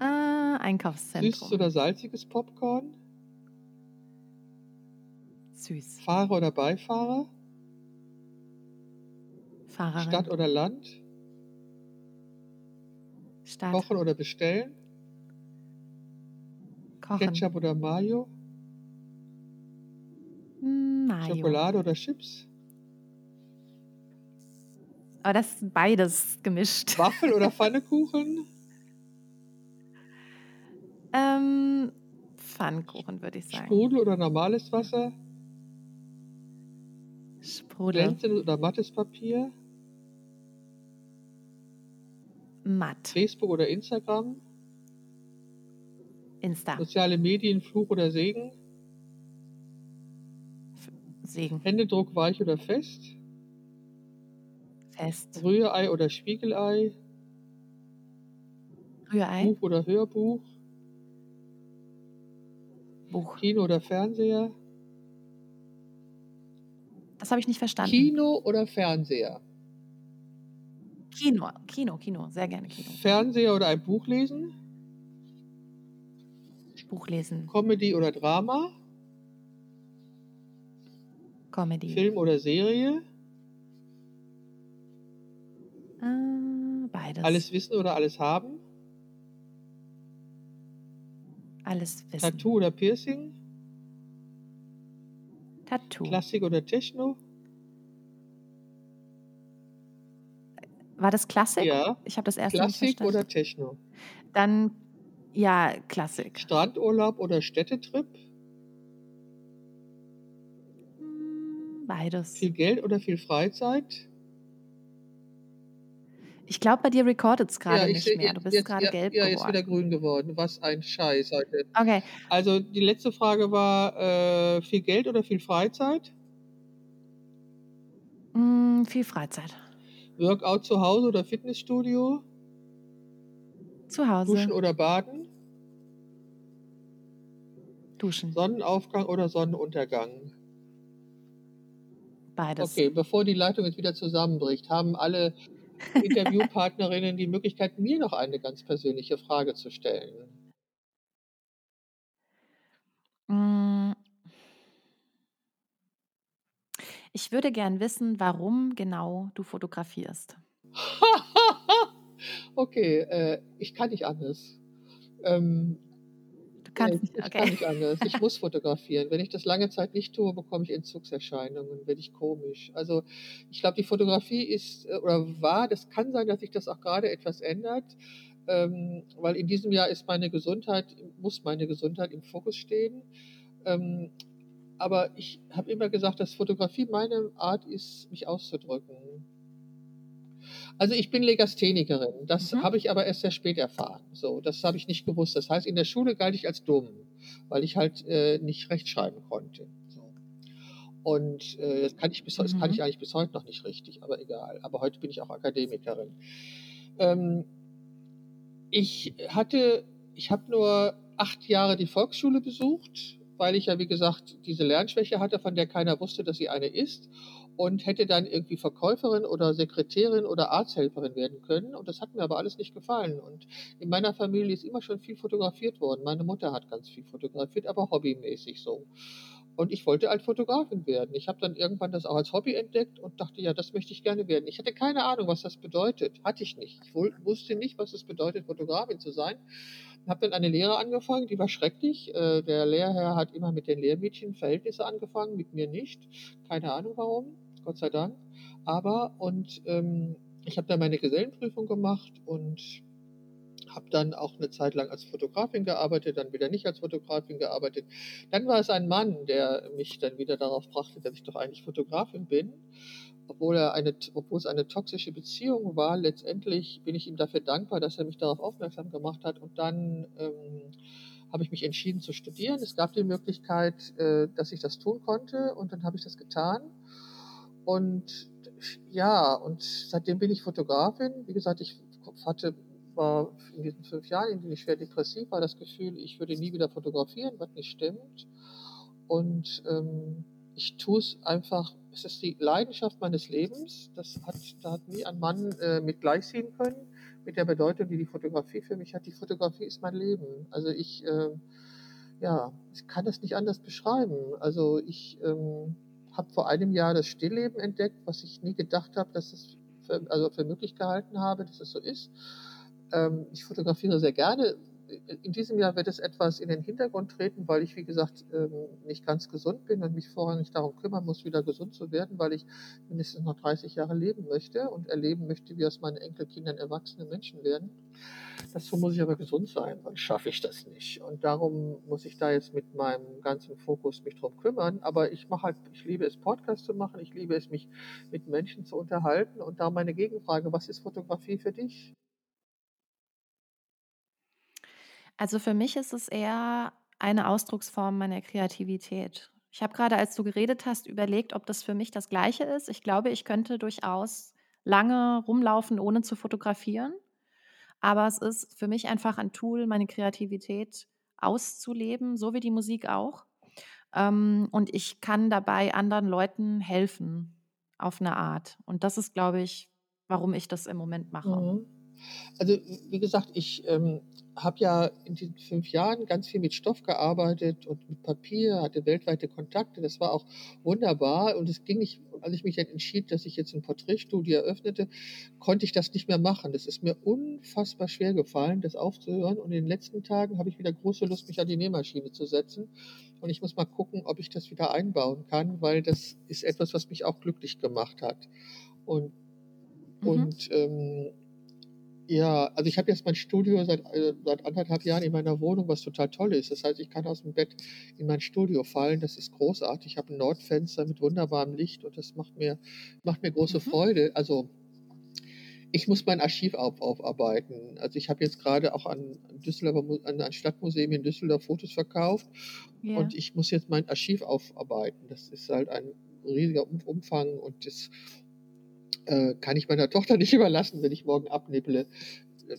B: Äh,
A: Süßes
B: Einkaufszentrum.
A: oder salziges Popcorn?
B: Süß.
A: Fahrer oder Beifahrer?
B: Fahrerin.
A: Stadt oder Land?
B: Stadt.
A: Kochen oder bestellen?
B: Kochen.
A: Ketchup oder Mayo?
B: Mayo.
A: Schokolade oder Chips?
B: Aber das ist beides gemischt.
A: Waffel oder <laughs> Pfannekuchen?
B: ähm, Pfannkuchen, würde ich sagen.
A: Sprudel oder normales Wasser?
B: Sprudel.
A: Glänzendes oder mattes Papier?
B: Matt.
A: Facebook oder Instagram?
B: Insta.
A: Soziale Medien, Fluch oder Segen?
B: Segen.
A: Händedruck weich oder fest?
B: Fest.
A: Rührei oder Spiegelei?
B: Rührei.
A: Buch oder Hörbuch?
B: Buch.
A: Kino oder Fernseher?
B: Das habe ich nicht verstanden.
A: Kino oder Fernseher?
B: Kino. Kino, Kino. Sehr gerne Kino.
A: Fernseher oder ein Buch lesen?
B: Buch lesen.
A: Comedy oder Drama?
B: Comedy.
A: Film oder Serie?
B: Äh, beides.
A: Alles wissen oder alles haben?
B: Alles wissen.
A: Tattoo oder Piercing?
B: Tattoo.
A: Klassik oder Techno?
B: War das Klassik?
A: Ja.
B: Ich habe das erste
A: Klassik oder Techno?
B: Dann, ja, Klassik.
A: Strandurlaub oder Städtetrip?
B: Beides.
A: Viel Geld oder viel Freizeit?
B: Ich glaube, bei dir recordet es gerade
A: ich
B: nicht
A: seh-
B: mehr. Du bist gerade
A: ja,
B: gelb
A: Ja, jetzt wieder
B: geworden.
A: grün geworden. Was ein Scheiß heute.
B: Okay.
A: Also die letzte Frage war, äh, viel Geld oder viel Freizeit?
B: Hm, viel Freizeit.
A: Workout zu Hause oder Fitnessstudio?
B: Zu Hause.
A: Duschen oder Baden?
B: Duschen.
A: Sonnenaufgang oder Sonnenuntergang?
B: Beides.
A: Okay, bevor die Leitung jetzt wieder zusammenbricht, haben alle <laughs> Interviewpartnerinnen die Möglichkeit, mir noch eine ganz persönliche Frage zu stellen.
B: Ich würde gern wissen, warum genau du fotografierst. <laughs>
A: Okay, äh, ich kann nicht anders. Ähm,
B: Du kannst nicht,
A: ich kann
B: okay.
A: nicht anders. Ich muss <laughs> fotografieren. Wenn ich das lange Zeit nicht tue, bekomme ich Entzugserscheinungen, werde ich komisch. Also ich glaube, die Fotografie ist äh, oder war, das kann sein, dass sich das auch gerade etwas ändert, ähm, weil in diesem Jahr ist meine Gesundheit, muss meine Gesundheit im Fokus stehen. Ähm, aber ich habe immer gesagt, dass Fotografie meine Art ist, mich auszudrücken. Also ich bin Legasthenikerin. Das
B: Mhm.
A: habe ich aber erst sehr spät erfahren. So, das habe ich nicht gewusst. Das heißt, in der Schule galt ich als dumm, weil ich halt äh, nicht rechtschreiben konnte. So. Und äh, das kann ich bis das kann
B: Mhm.
A: ich eigentlich bis heute noch nicht richtig, aber egal. Aber heute bin ich auch Akademikerin. Ähm, ich hatte, ich habe nur acht Jahre die Volksschule besucht, weil ich ja, wie gesagt, diese Lernschwäche hatte, von der keiner wusste, dass sie eine ist. Und hätte dann irgendwie Verkäuferin oder Sekretärin oder Arzthelferin werden können. Und das hat mir aber alles nicht gefallen. Und in meiner Familie ist immer schon viel fotografiert worden. Meine Mutter hat ganz viel fotografiert, aber hobbymäßig so. Und ich wollte halt Fotografin werden. Ich habe dann irgendwann das auch als Hobby entdeckt und dachte, ja, das möchte ich gerne werden. Ich hatte keine Ahnung, was das bedeutet. Hatte ich nicht. Ich wusste nicht, was es bedeutet, Fotografin zu sein. Habe dann eine Lehre angefangen, die war schrecklich. Äh, der Lehrherr hat immer mit den Lehrmädchen Verhältnisse angefangen, mit mir nicht. Keine Ahnung warum, Gott sei Dank. Aber und ähm, ich habe dann meine Gesellenprüfung gemacht und habe dann auch eine Zeit lang als Fotografin gearbeitet, dann wieder nicht als Fotografin gearbeitet. Dann war es ein Mann, der mich dann wieder darauf brachte, dass ich doch eigentlich Fotografin bin. Obwohl, er eine, obwohl es eine toxische Beziehung war, letztendlich bin ich ihm dafür dankbar, dass er mich darauf aufmerksam gemacht hat. Und dann ähm, habe ich mich entschieden zu studieren. Es gab die Möglichkeit, äh, dass ich das tun konnte und dann habe ich das getan. Und ja, und seitdem bin ich Fotografin. Wie gesagt, ich hatte war in diesen fünf Jahren, in denen ich schwer depressiv war, das Gefühl, ich würde nie wieder fotografieren, was nicht stimmt. Und ähm, ich tue es einfach, es ist die Leidenschaft meines Lebens. Das hat, da hat nie ein Mann äh, mit gleichziehen können, mit der Bedeutung, die die Fotografie für mich hat. Die Fotografie ist mein Leben. Also ich, äh, ja, ich kann das nicht anders beschreiben. Also ich ähm, habe vor einem Jahr das Stillleben entdeckt, was ich nie gedacht habe, dass es für, also für möglich gehalten habe, dass es so ist. Ähm, ich fotografiere sehr gerne. In diesem Jahr wird es etwas in den Hintergrund treten, weil ich, wie gesagt, ähm, nicht ganz gesund bin und mich vorrangig darum kümmern muss, wieder gesund zu werden, weil ich mindestens noch 30 Jahre leben möchte und erleben möchte, wie aus meinen Enkelkindern erwachsene Menschen werden. Dazu muss ich aber gesund sein, sonst schaffe ich das nicht. Und darum muss ich da jetzt mit meinem ganzen Fokus mich drum kümmern. Aber ich mache halt, ich liebe es, Podcasts zu machen, ich liebe es, mich mit Menschen zu unterhalten. Und da meine Gegenfrage, was ist Fotografie für dich?
B: Also für mich ist es eher eine Ausdrucksform meiner Kreativität. Ich habe gerade, als du geredet hast, überlegt, ob das für mich das Gleiche ist. Ich glaube, ich könnte durchaus lange rumlaufen, ohne zu fotografieren. Aber es ist für mich einfach ein Tool, meine Kreativität auszuleben, so wie die Musik auch. Ähm, und ich kann dabei anderen Leuten helfen auf eine Art. Und das ist, glaube ich, warum ich das im Moment mache.
A: Mhm. Also, wie gesagt, ich ähm, habe ja in diesen fünf Jahren ganz viel mit Stoff gearbeitet und mit Papier, hatte weltweite Kontakte. Das war auch wunderbar. Und es ging nicht, als ich mich dann entschied, dass ich jetzt ein Porträtstudio eröffnete, konnte ich das nicht mehr machen. Das ist mir unfassbar schwer gefallen, das aufzuhören. Und in den letzten Tagen habe ich wieder große Lust, mich an die Nähmaschine zu setzen. Und ich muss mal gucken, ob ich das wieder einbauen kann, weil das ist etwas, was mich auch glücklich gemacht hat. Und,
B: Mhm.
A: und ähm, ja, also ich habe jetzt mein Studio seit, äh, seit anderthalb Jahren in meiner Wohnung, was total toll ist. Das heißt, ich kann aus dem Bett in mein Studio fallen. Das ist großartig. Ich habe ein Nordfenster mit wunderbarem Licht und das macht mir, macht mir große
B: Mhm.
A: Freude. Also ich muss mein Archiv auf, aufarbeiten. Also ich habe jetzt gerade auch an Düsseldorfer an ein Stadtmuseum in Düsseldorf Fotos verkauft
B: Ja.
A: und ich muss jetzt mein Archiv aufarbeiten. Das ist halt ein riesiger Um- Umfang und das äh, kann ich meiner <laughs> Tochter nicht überlassen, wenn ich morgen abnipple.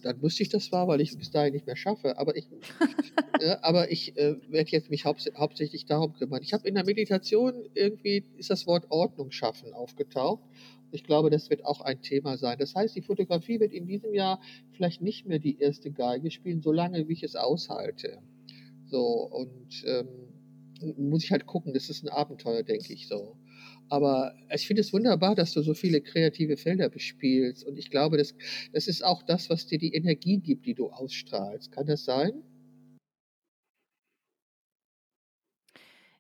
A: dann wusste ich das zwar, weil ich es bis dahin nicht mehr schaffe, aber ich, <laughs> aber ich äh, werde jetzt mich haupts hauptsächlich darum kümmern. Ich habe in der Meditation irgendwie ist das Wort Ordnung schaffen aufgetaucht. Ich glaube, das wird auch ein Thema sein. Das heißt, die Fotografie wird in diesem Jahr vielleicht nicht mehr die erste Geige spielen, solange wie ich es aushalte. So und ähm, muss ich halt gucken. Das ist ein Abenteuer, denke ich so. Aber ich finde es wunderbar, dass du so viele kreative Felder bespielst. Und ich glaube, das, das ist auch das, was dir die Energie gibt, die du ausstrahlst. Kann das sein?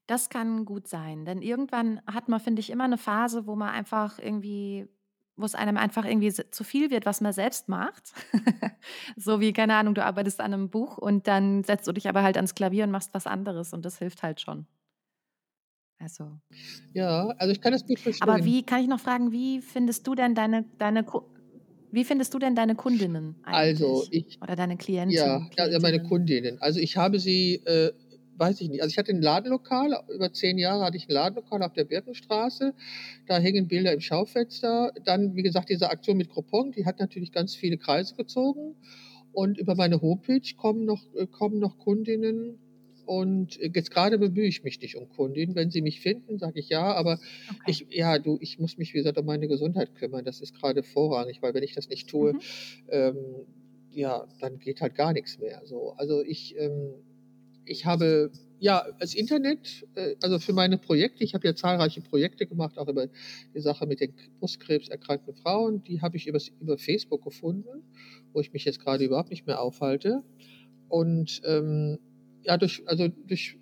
B: Das kann gut sein, denn irgendwann hat man, finde ich, immer eine Phase, wo man einfach irgendwie wo es einem einfach irgendwie zu viel wird, was man selbst macht. <laughs> So wie, keine Ahnung, du arbeitest an einem Buch und dann setzt du dich aber halt ans Klavier und machst was anderes und das hilft halt schon. Also
A: Ja, also ich kann das gut
B: aber
A: verstehen.
B: wie kann ich noch fragen, wie findest du denn deine deine wie findest du denn deine Kundinnen
A: Also
B: eigentlich
A: ich
B: oder deine Klienten,
A: ja, ja, meine
B: Klientinnen?
A: Kundinnen. Also ich habe sie, äh, weiß ich nicht. Also ich hatte ein Ladenlokal, über zehn Jahre hatte ich ein Ladenlokal auf der Birkenstraße. Da hängen Bilder im Schaufenster. Dann, wie gesagt, diese Aktion mit Groupon, die hat natürlich ganz viele Kreise gezogen. Und über meine Homepage kommen noch, äh, kommen noch Kundinnen. Und jetzt gerade bemühe ich mich nicht um Kundinnen. Wenn sie mich finden, sage ich ja, aber
B: Okay.
A: ich, ja, du, ich muss mich, wie gesagt, um meine Gesundheit kümmern. Das ist gerade vorrangig, weil wenn ich das nicht tue,
B: Mhm.
A: ähm, ja, dann geht halt gar nichts mehr. So, also ich, ähm, ich habe ja das Internet, äh, also für meine Projekte, ich habe ja zahlreiche Projekte gemacht, auch über die Sache mit den Brustkrebserkrankten Frauen, die habe ich übers, über Facebook gefunden, wo ich mich jetzt gerade überhaupt nicht mehr aufhalte. Und ähm, ja, durch, also durch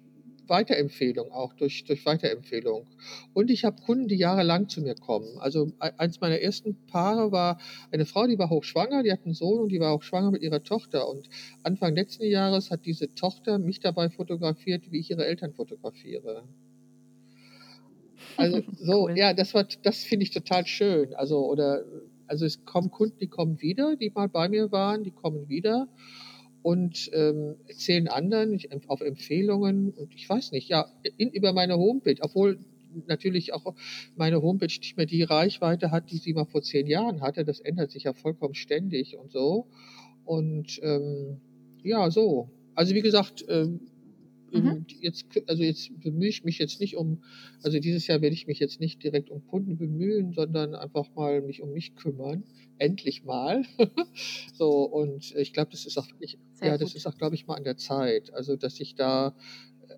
A: Weiterempfehlung auch, durch, durch Weiterempfehlung. Und ich habe Kunden, die jahrelang zu mir kommen. Also e- eins meiner ersten Paare war eine Frau, die war hochschwanger, die hat einen Sohn und die war auch schwanger mit ihrer Tochter. Und Anfang letzten Jahres hat diese Tochter mich dabei fotografiert, wie ich ihre Eltern fotografiere. <laughs> Also so,
B: Cool.
A: ja, das war, das finde ich total schön. Also oder, also es kommen Kunden, die kommen wieder, die mal bei mir waren, die kommen wieder und ähm, erzählen anderen ich, auf Empfehlungen und ich weiß nicht, ja, in, über meine Homepage, obwohl natürlich auch meine Homepage nicht mehr die Reichweite hat, die sie mal vor zehn Jahren hatte. Das ändert sich ja vollkommen ständig und so. Und ähm, ja, so. Also wie gesagt, ähm,
B: Mhm.
A: im- jetzt, also jetzt bemühe ich mich jetzt nicht um, also dieses Jahr werde ich mich jetzt nicht direkt um Kunden bemühen, sondern einfach mal mich um mich kümmern. Endlich mal. <laughs> so, und ich glaube, das ist auch wirklich,
B: Sehr
A: ja, das
B: gut.
A: ist auch, glaube ich, mal an der Zeit. Also, dass ich da,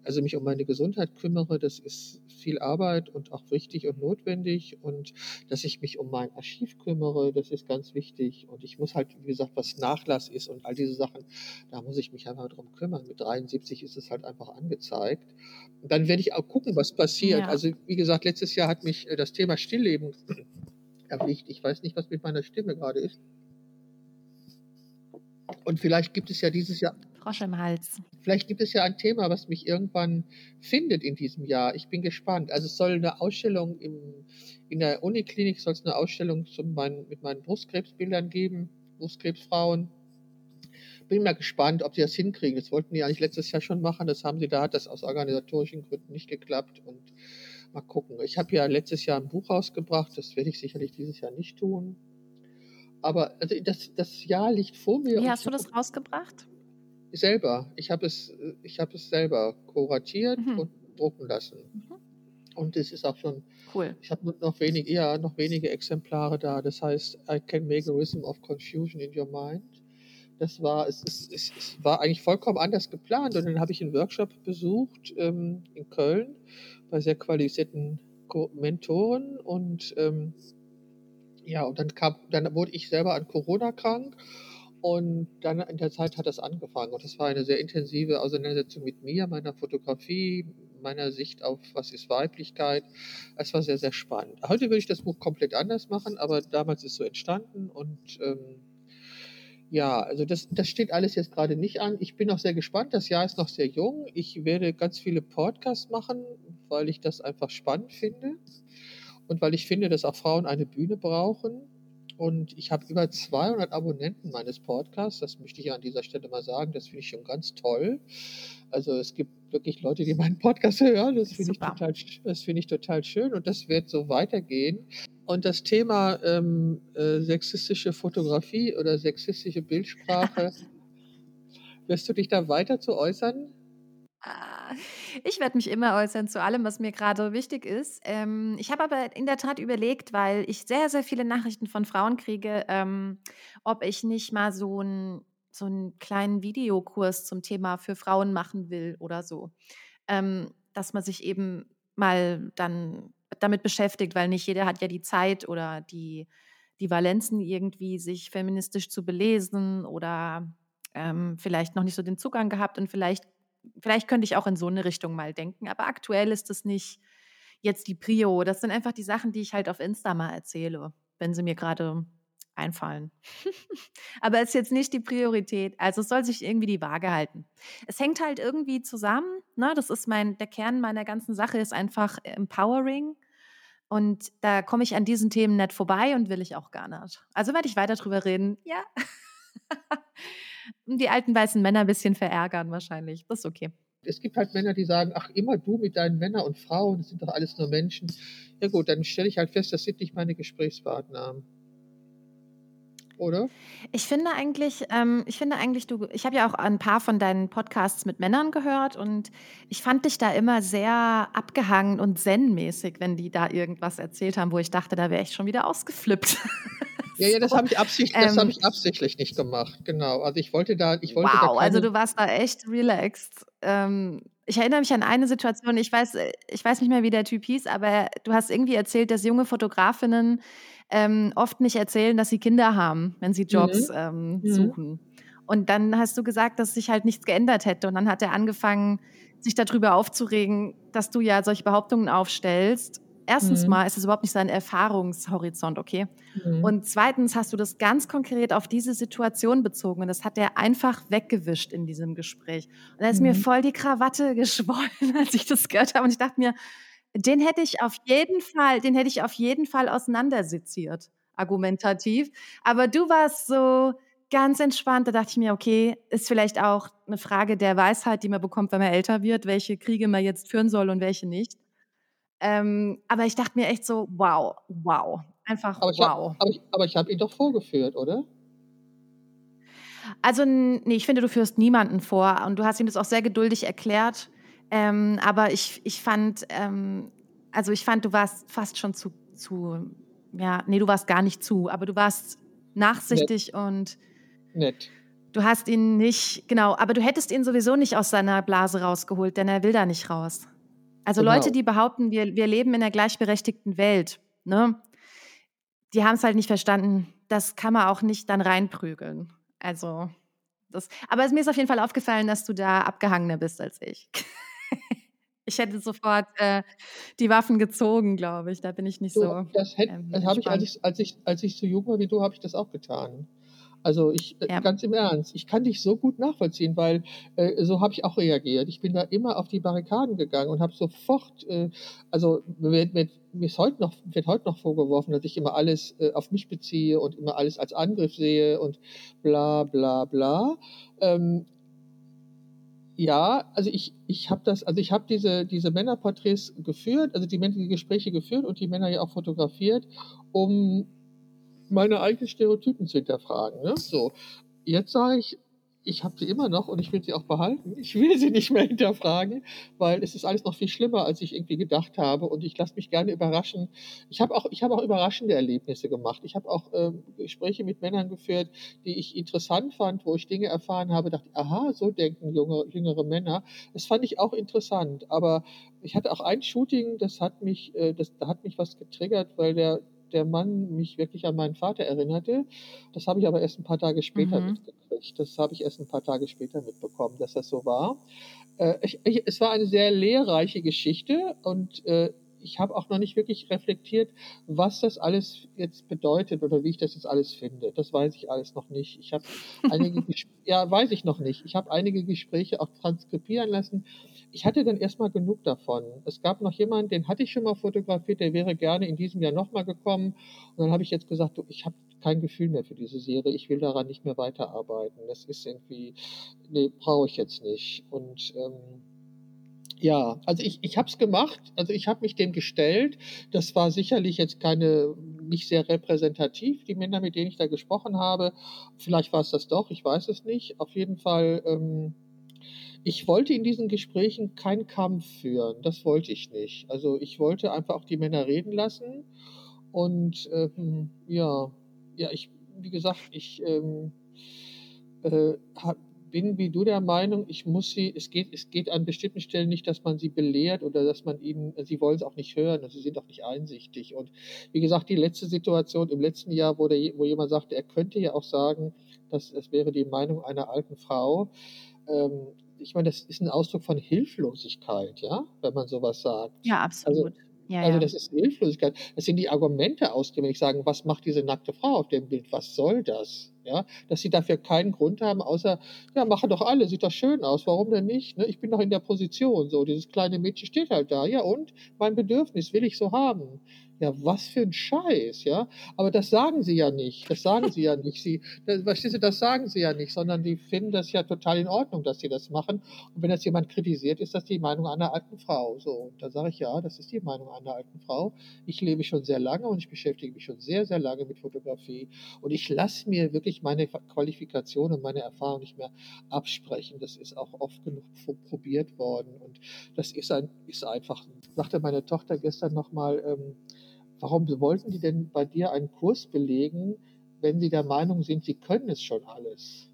A: also mich um meine Gesundheit kümmere, das ist viel Arbeit und auch wichtig und notwendig. Und dass ich mich um mein Archiv kümmere, das ist ganz wichtig. Und ich muss halt, wie gesagt, was Nachlass ist und all diese Sachen, da muss ich mich einfach drum kümmern. Mit 73 ist es halt einfach angezeigt. Und dann werde ich auch gucken, was passiert.
B: Ja.
A: Also, wie gesagt, letztes Jahr hat mich äh, das Thema Stillleben <clears throat> erwischt. Ich weiß nicht, was mit meiner Stimme gerade ist. Und vielleicht gibt es ja dieses Jahr,
B: Frosch im Hals.
A: vielleicht gibt es ja ein Thema, was mich irgendwann findet in diesem Jahr. Ich bin gespannt. Also es soll eine Ausstellung im, in der Uniklinik, soll es eine Ausstellung zu meinen, mit meinen Brustkrebsbildern geben, Brustkrebsfrauen. Bin mal gespannt, ob sie das hinkriegen. Das wollten die eigentlich letztes Jahr schon machen. Das haben sie, da hat das aus organisatorischen Gründen nicht geklappt. Und mal gucken. Ich habe ja letztes Jahr ein Buch rausgebracht. Das werde ich sicherlich dieses Jahr nicht tun. Aber also das, das Jahr liegt vor mir.
B: Wie hast du das rausgebracht?
A: Selber. Ich habe es, ich habe es selber kuratiert
B: Mhm.
A: und drucken lassen.
B: Mhm.
A: Und es ist auch schon,
B: Cool.
A: ich habe noch wenige, ja, noch wenige Exemplare da. Das heißt, I can make a rhythm of confusion in your mind. Das war, es, ist, es, es war eigentlich vollkommen anders geplant. Und dann habe ich einen Workshop besucht ähm, in Köln bei sehr qualifizierten Mentoren und ähm, ja, und dann kam, dann wurde ich selber an Corona krank und dann in der Zeit hat das angefangen und das war eine sehr intensive Auseinandersetzung mit mir, meiner Fotografie, meiner Sicht auf was ist Weiblichkeit. Es war sehr, sehr spannend. Heute würde ich das Buch komplett anders machen, aber damals ist so entstanden und ähm, ja, also das, das steht alles jetzt gerade nicht an. Ich bin auch sehr gespannt. Das Jahr ist noch sehr jung. Ich werde ganz viele Podcasts machen, weil ich das einfach spannend finde und weil ich finde, dass auch Frauen eine Bühne brauchen. Und ich habe über 200 Abonnenten meines Podcasts. Das möchte ich an dieser Stelle mal sagen. Das finde ich schon ganz toll. Also es gibt wirklich Leute, die meinen Podcast hören. Das finde ich, total, das finde ich total schön und das wird so weitergehen. Und das Thema ähm, äh, sexistische Fotografie oder sexistische Bildsprache, <laughs> wirst du dich da weiter zu äußern?
B: Ah, Ich werde mich immer äußern zu allem, was mir gerade wichtig ist. Ähm, ich habe aber in der Tat überlegt, weil ich sehr, sehr viele Nachrichten von Frauen kriege, ähm, ob ich nicht mal so einen so einen kleinen Videokurs zum Thema für Frauen machen will oder so. Ähm, dass man sich eben mal dann damit beschäftigt, weil nicht jeder hat ja die Zeit oder die, die Valenzen irgendwie, sich feministisch zu belesen oder ähm, vielleicht noch nicht so den Zugang gehabt und vielleicht vielleicht könnte ich auch in so eine Richtung mal denken, aber aktuell ist das nicht jetzt die Prio. Das sind einfach die Sachen, die ich halt auf Insta mal erzähle, wenn sie mir gerade einfallen. <laughs> aber es ist jetzt nicht die Priorität. Also es soll sich irgendwie die Waage halten. Es hängt halt irgendwie zusammen. Ne? Das ist mein, der Kern meiner ganzen Sache ist einfach Empowering. Und da komme ich an diesen Themen nicht vorbei und will ich auch gar nicht. Also werde ich weiter drüber reden. Ja. <laughs> die alten weißen Männer ein bisschen verärgern wahrscheinlich. Das ist okay.
A: Es gibt halt Männer, die sagen, ach, immer du mit deinen Männern und Frauen, das sind doch alles nur Menschen. Ja gut, dann stelle ich halt fest, das sind nicht meine Gesprächspartner. Oder?
B: Ich finde eigentlich, ähm, ich finde eigentlich, du, ich habe ja auch ein paar von deinen Podcasts mit Männern gehört und ich fand dich da immer sehr abgehangen und zen-mäßig, wenn die da irgendwas erzählt haben, wo ich dachte, da wäre ich schon wieder ausgeflippt. <laughs>
A: Ja, ja, das habe ich, absichtlich, das
B: ähm,
A: ich absichtlich nicht gemacht. Genau. Also ich wollte da, ich wollte da
B: wow, also
A: keine.
B: du warst da echt relaxed. Ähm, ich erinnere mich an eine Situation, ich weiß, ich weiß nicht mehr, wie der Typ hieß, aber du hast irgendwie erzählt, dass junge Fotografinnen ähm, oft nicht erzählen, dass sie Kinder haben, wenn sie Jobs
A: Mhm.
B: ähm,
A: Mhm.
B: suchen. Und dann hast du gesagt, dass sich halt nichts geändert hätte. Und dann hat er angefangen, sich darüber aufzuregen, dass du ja solche Behauptungen aufstellst. Erstens
A: Mhm.
B: mal ist es überhaupt nicht sein Erfahrungshorizont, okay?
A: Mhm.
B: Und zweitens hast du das ganz konkret auf diese Situation bezogen und das hat er einfach weggewischt in diesem Gespräch. Und da ist mir
A: Mhm.
B: voll die Krawatte <laughs> geschwollen, als ich das gehört habe. Und ich dachte mir, den hätte ich auf jeden Fall, den hätte ich auf jeden Fall auseinanderseziert, argumentativ. Aber du warst so ganz entspannt. Da dachte ich mir, okay, ist vielleicht auch eine Frage der Weisheit, die man bekommt, wenn man älter wird, welche Kriege man jetzt führen soll und welche nicht. Ähm, aber ich dachte mir echt so, wow, wow, einfach
A: Aber ich habe
B: wow.
A: aber ich, aber ich hab ihn doch vorgeführt, oder?
B: Also, nee, ich finde, du führst niemanden vor und du hast ihm das auch sehr geduldig erklärt. Ähm, aber ich, ich fand, ähm, also ich fand, du warst fast schon zu, zu, ja, nee, du warst gar nicht zu, aber du warst
A: Nett.
B: nachsichtig und
A: Nett.
B: du hast ihn nicht, genau, aber du hättest ihn sowieso nicht aus seiner Blase rausgeholt, denn er will da nicht raus. Also Leute,
A: Genau.
B: die behaupten, wir, wir leben in einer gleichberechtigten Welt, ne? Die haben es halt nicht verstanden. Das kann man auch nicht dann reinprügeln. Also, das, aber mir ist auf jeden Fall aufgefallen, dass du da abgehangener bist als ich. <laughs> ich hätte sofort äh, die Waffen gezogen, glaube ich. Da bin ich nicht
A: Du,
B: so
A: das
B: ähm,
A: das habe ich, als ich, als ich, als ich so jung war wie du, habe ich das auch getan. Also ich, äh,
B: Ja.
A: ganz im Ernst, ich kann dich so gut nachvollziehen, weil äh, so habe ich auch reagiert. Ich bin da immer auf die Barrikaden gegangen und habe sofort, äh, also mir, mir, mir ist heute noch, wird heute noch vorgeworfen, dass ich immer alles äh, auf mich beziehe und immer alles als Angriff sehe und bla bla bla. Ähm, ja, also ich, ich habe das, also ich habe diese, diese Männerporträts geführt, also die, die Gespräche geführt und die Männer ja auch fotografiert, um meine eigenen Stereotypen zu hinterfragen. Ne? So, jetzt sage ich, ich habe sie immer noch und ich will sie auch behalten. Ich will sie nicht mehr hinterfragen, weil es ist alles noch viel schlimmer, als ich irgendwie gedacht habe. Und ich lasse mich gerne überraschen. Ich habe auch, ich habe auch überraschende Erlebnisse gemacht. Ich habe auch ähm, Gespräche mit Männern geführt, die ich interessant fand, wo ich Dinge erfahren habe, dachte, aha, so denken junge, jüngere Männer. Das fand ich auch interessant. Aber ich hatte auch ein Shooting, das hat mich, äh, das, da hat mich was getriggert, weil der der Mann mich wirklich an meinen Vater erinnerte. Das habe ich aber erst ein paar Tage später
B: Mhm.
A: mitgekriegt. Das habe ich erst ein paar Tage später mitbekommen, dass das so war. Äh, ich, ich, es war eine sehr lehrreiche Geschichte und äh, ich habe auch noch nicht wirklich reflektiert, was das alles jetzt bedeutet oder wie ich das jetzt alles finde. Das weiß ich alles noch nicht. Ich habe <laughs> einige, ja, weiß ich noch nicht. Ich habe einige Gespräche auch transkribieren lassen. Ich hatte dann erstmal genug davon. Es gab noch jemanden, den hatte ich schon mal fotografiert, der wäre gerne in diesem Jahr nochmal gekommen. Und dann habe ich jetzt gesagt, du, ich habe kein Gefühl mehr für diese Serie. Ich will daran nicht mehr weiterarbeiten. Das ist irgendwie, nee, brauche ich jetzt nicht. Und ähm, Ja, also ich, ich habe es gemacht, also ich habe mich dem gestellt. Das war sicherlich jetzt keine, nicht sehr repräsentativ, die Männer, mit denen ich da gesprochen habe. Vielleicht war es das doch, ich weiß es nicht. Auf jeden Fall, ähm, ich wollte in diesen Gesprächen keinen Kampf führen, das wollte ich nicht. Also ich wollte einfach auch die Männer reden lassen und ähm, ja, ja, ich, wie gesagt, ich ähm, äh, bin wie du der Meinung, ich muss sie, es geht, es geht an bestimmten Stellen nicht, dass man sie belehrt oder dass man ihnen, sie wollen es auch nicht hören und sie sind auch nicht einsichtig. Und wie gesagt, die letzte Situation im letzten Jahr, wo, der, wo jemand sagte, er könnte ja auch sagen, dass es wäre die Meinung einer alten Frau. Ähm, ich meine, das ist ein Ausdruck von Hilflosigkeit, ja, wenn man sowas sagt.
B: Ja,
A: Also,
B: absolut. Ja,
A: also das ist Hilflosigkeit. Das sind die Argumente aus, wenn ich sagen, was macht diese nackte Frau auf dem Bild? Was soll das? Ja, dass sie dafür keinen Grund haben, außer, ja, machen doch alle, sieht doch schön aus, warum denn nicht? Ne? Ich bin doch in der Position, so, dieses kleine Mädchen steht halt da, ja, und mein Bedürfnis will ich so haben. Ja, was für ein Scheiß, ja. Aber das sagen sie ja nicht. Das sagen sie ja nicht. Sie, das, verstehst du, das sagen sie ja nicht, sondern die finden das ja total in Ordnung, dass sie das machen. Und wenn das jemand kritisiert, ist das die Meinung einer alten Frau. So, und da sage ich ja, das ist die Meinung einer alten Frau. Ich lebe schon sehr lange und ich beschäftige mich schon sehr, sehr lange mit Fotografie. Und ich lasse mir wirklich meine Qualifikation und meine Erfahrung nicht mehr absprechen. Das ist auch oft genug probiert worden. Und das ist, ein, ist einfach, sagte meine Tochter gestern nochmal, ähm, warum wollten die denn bei dir einen Kurs belegen, wenn sie der Meinung sind, sie können es schon alles?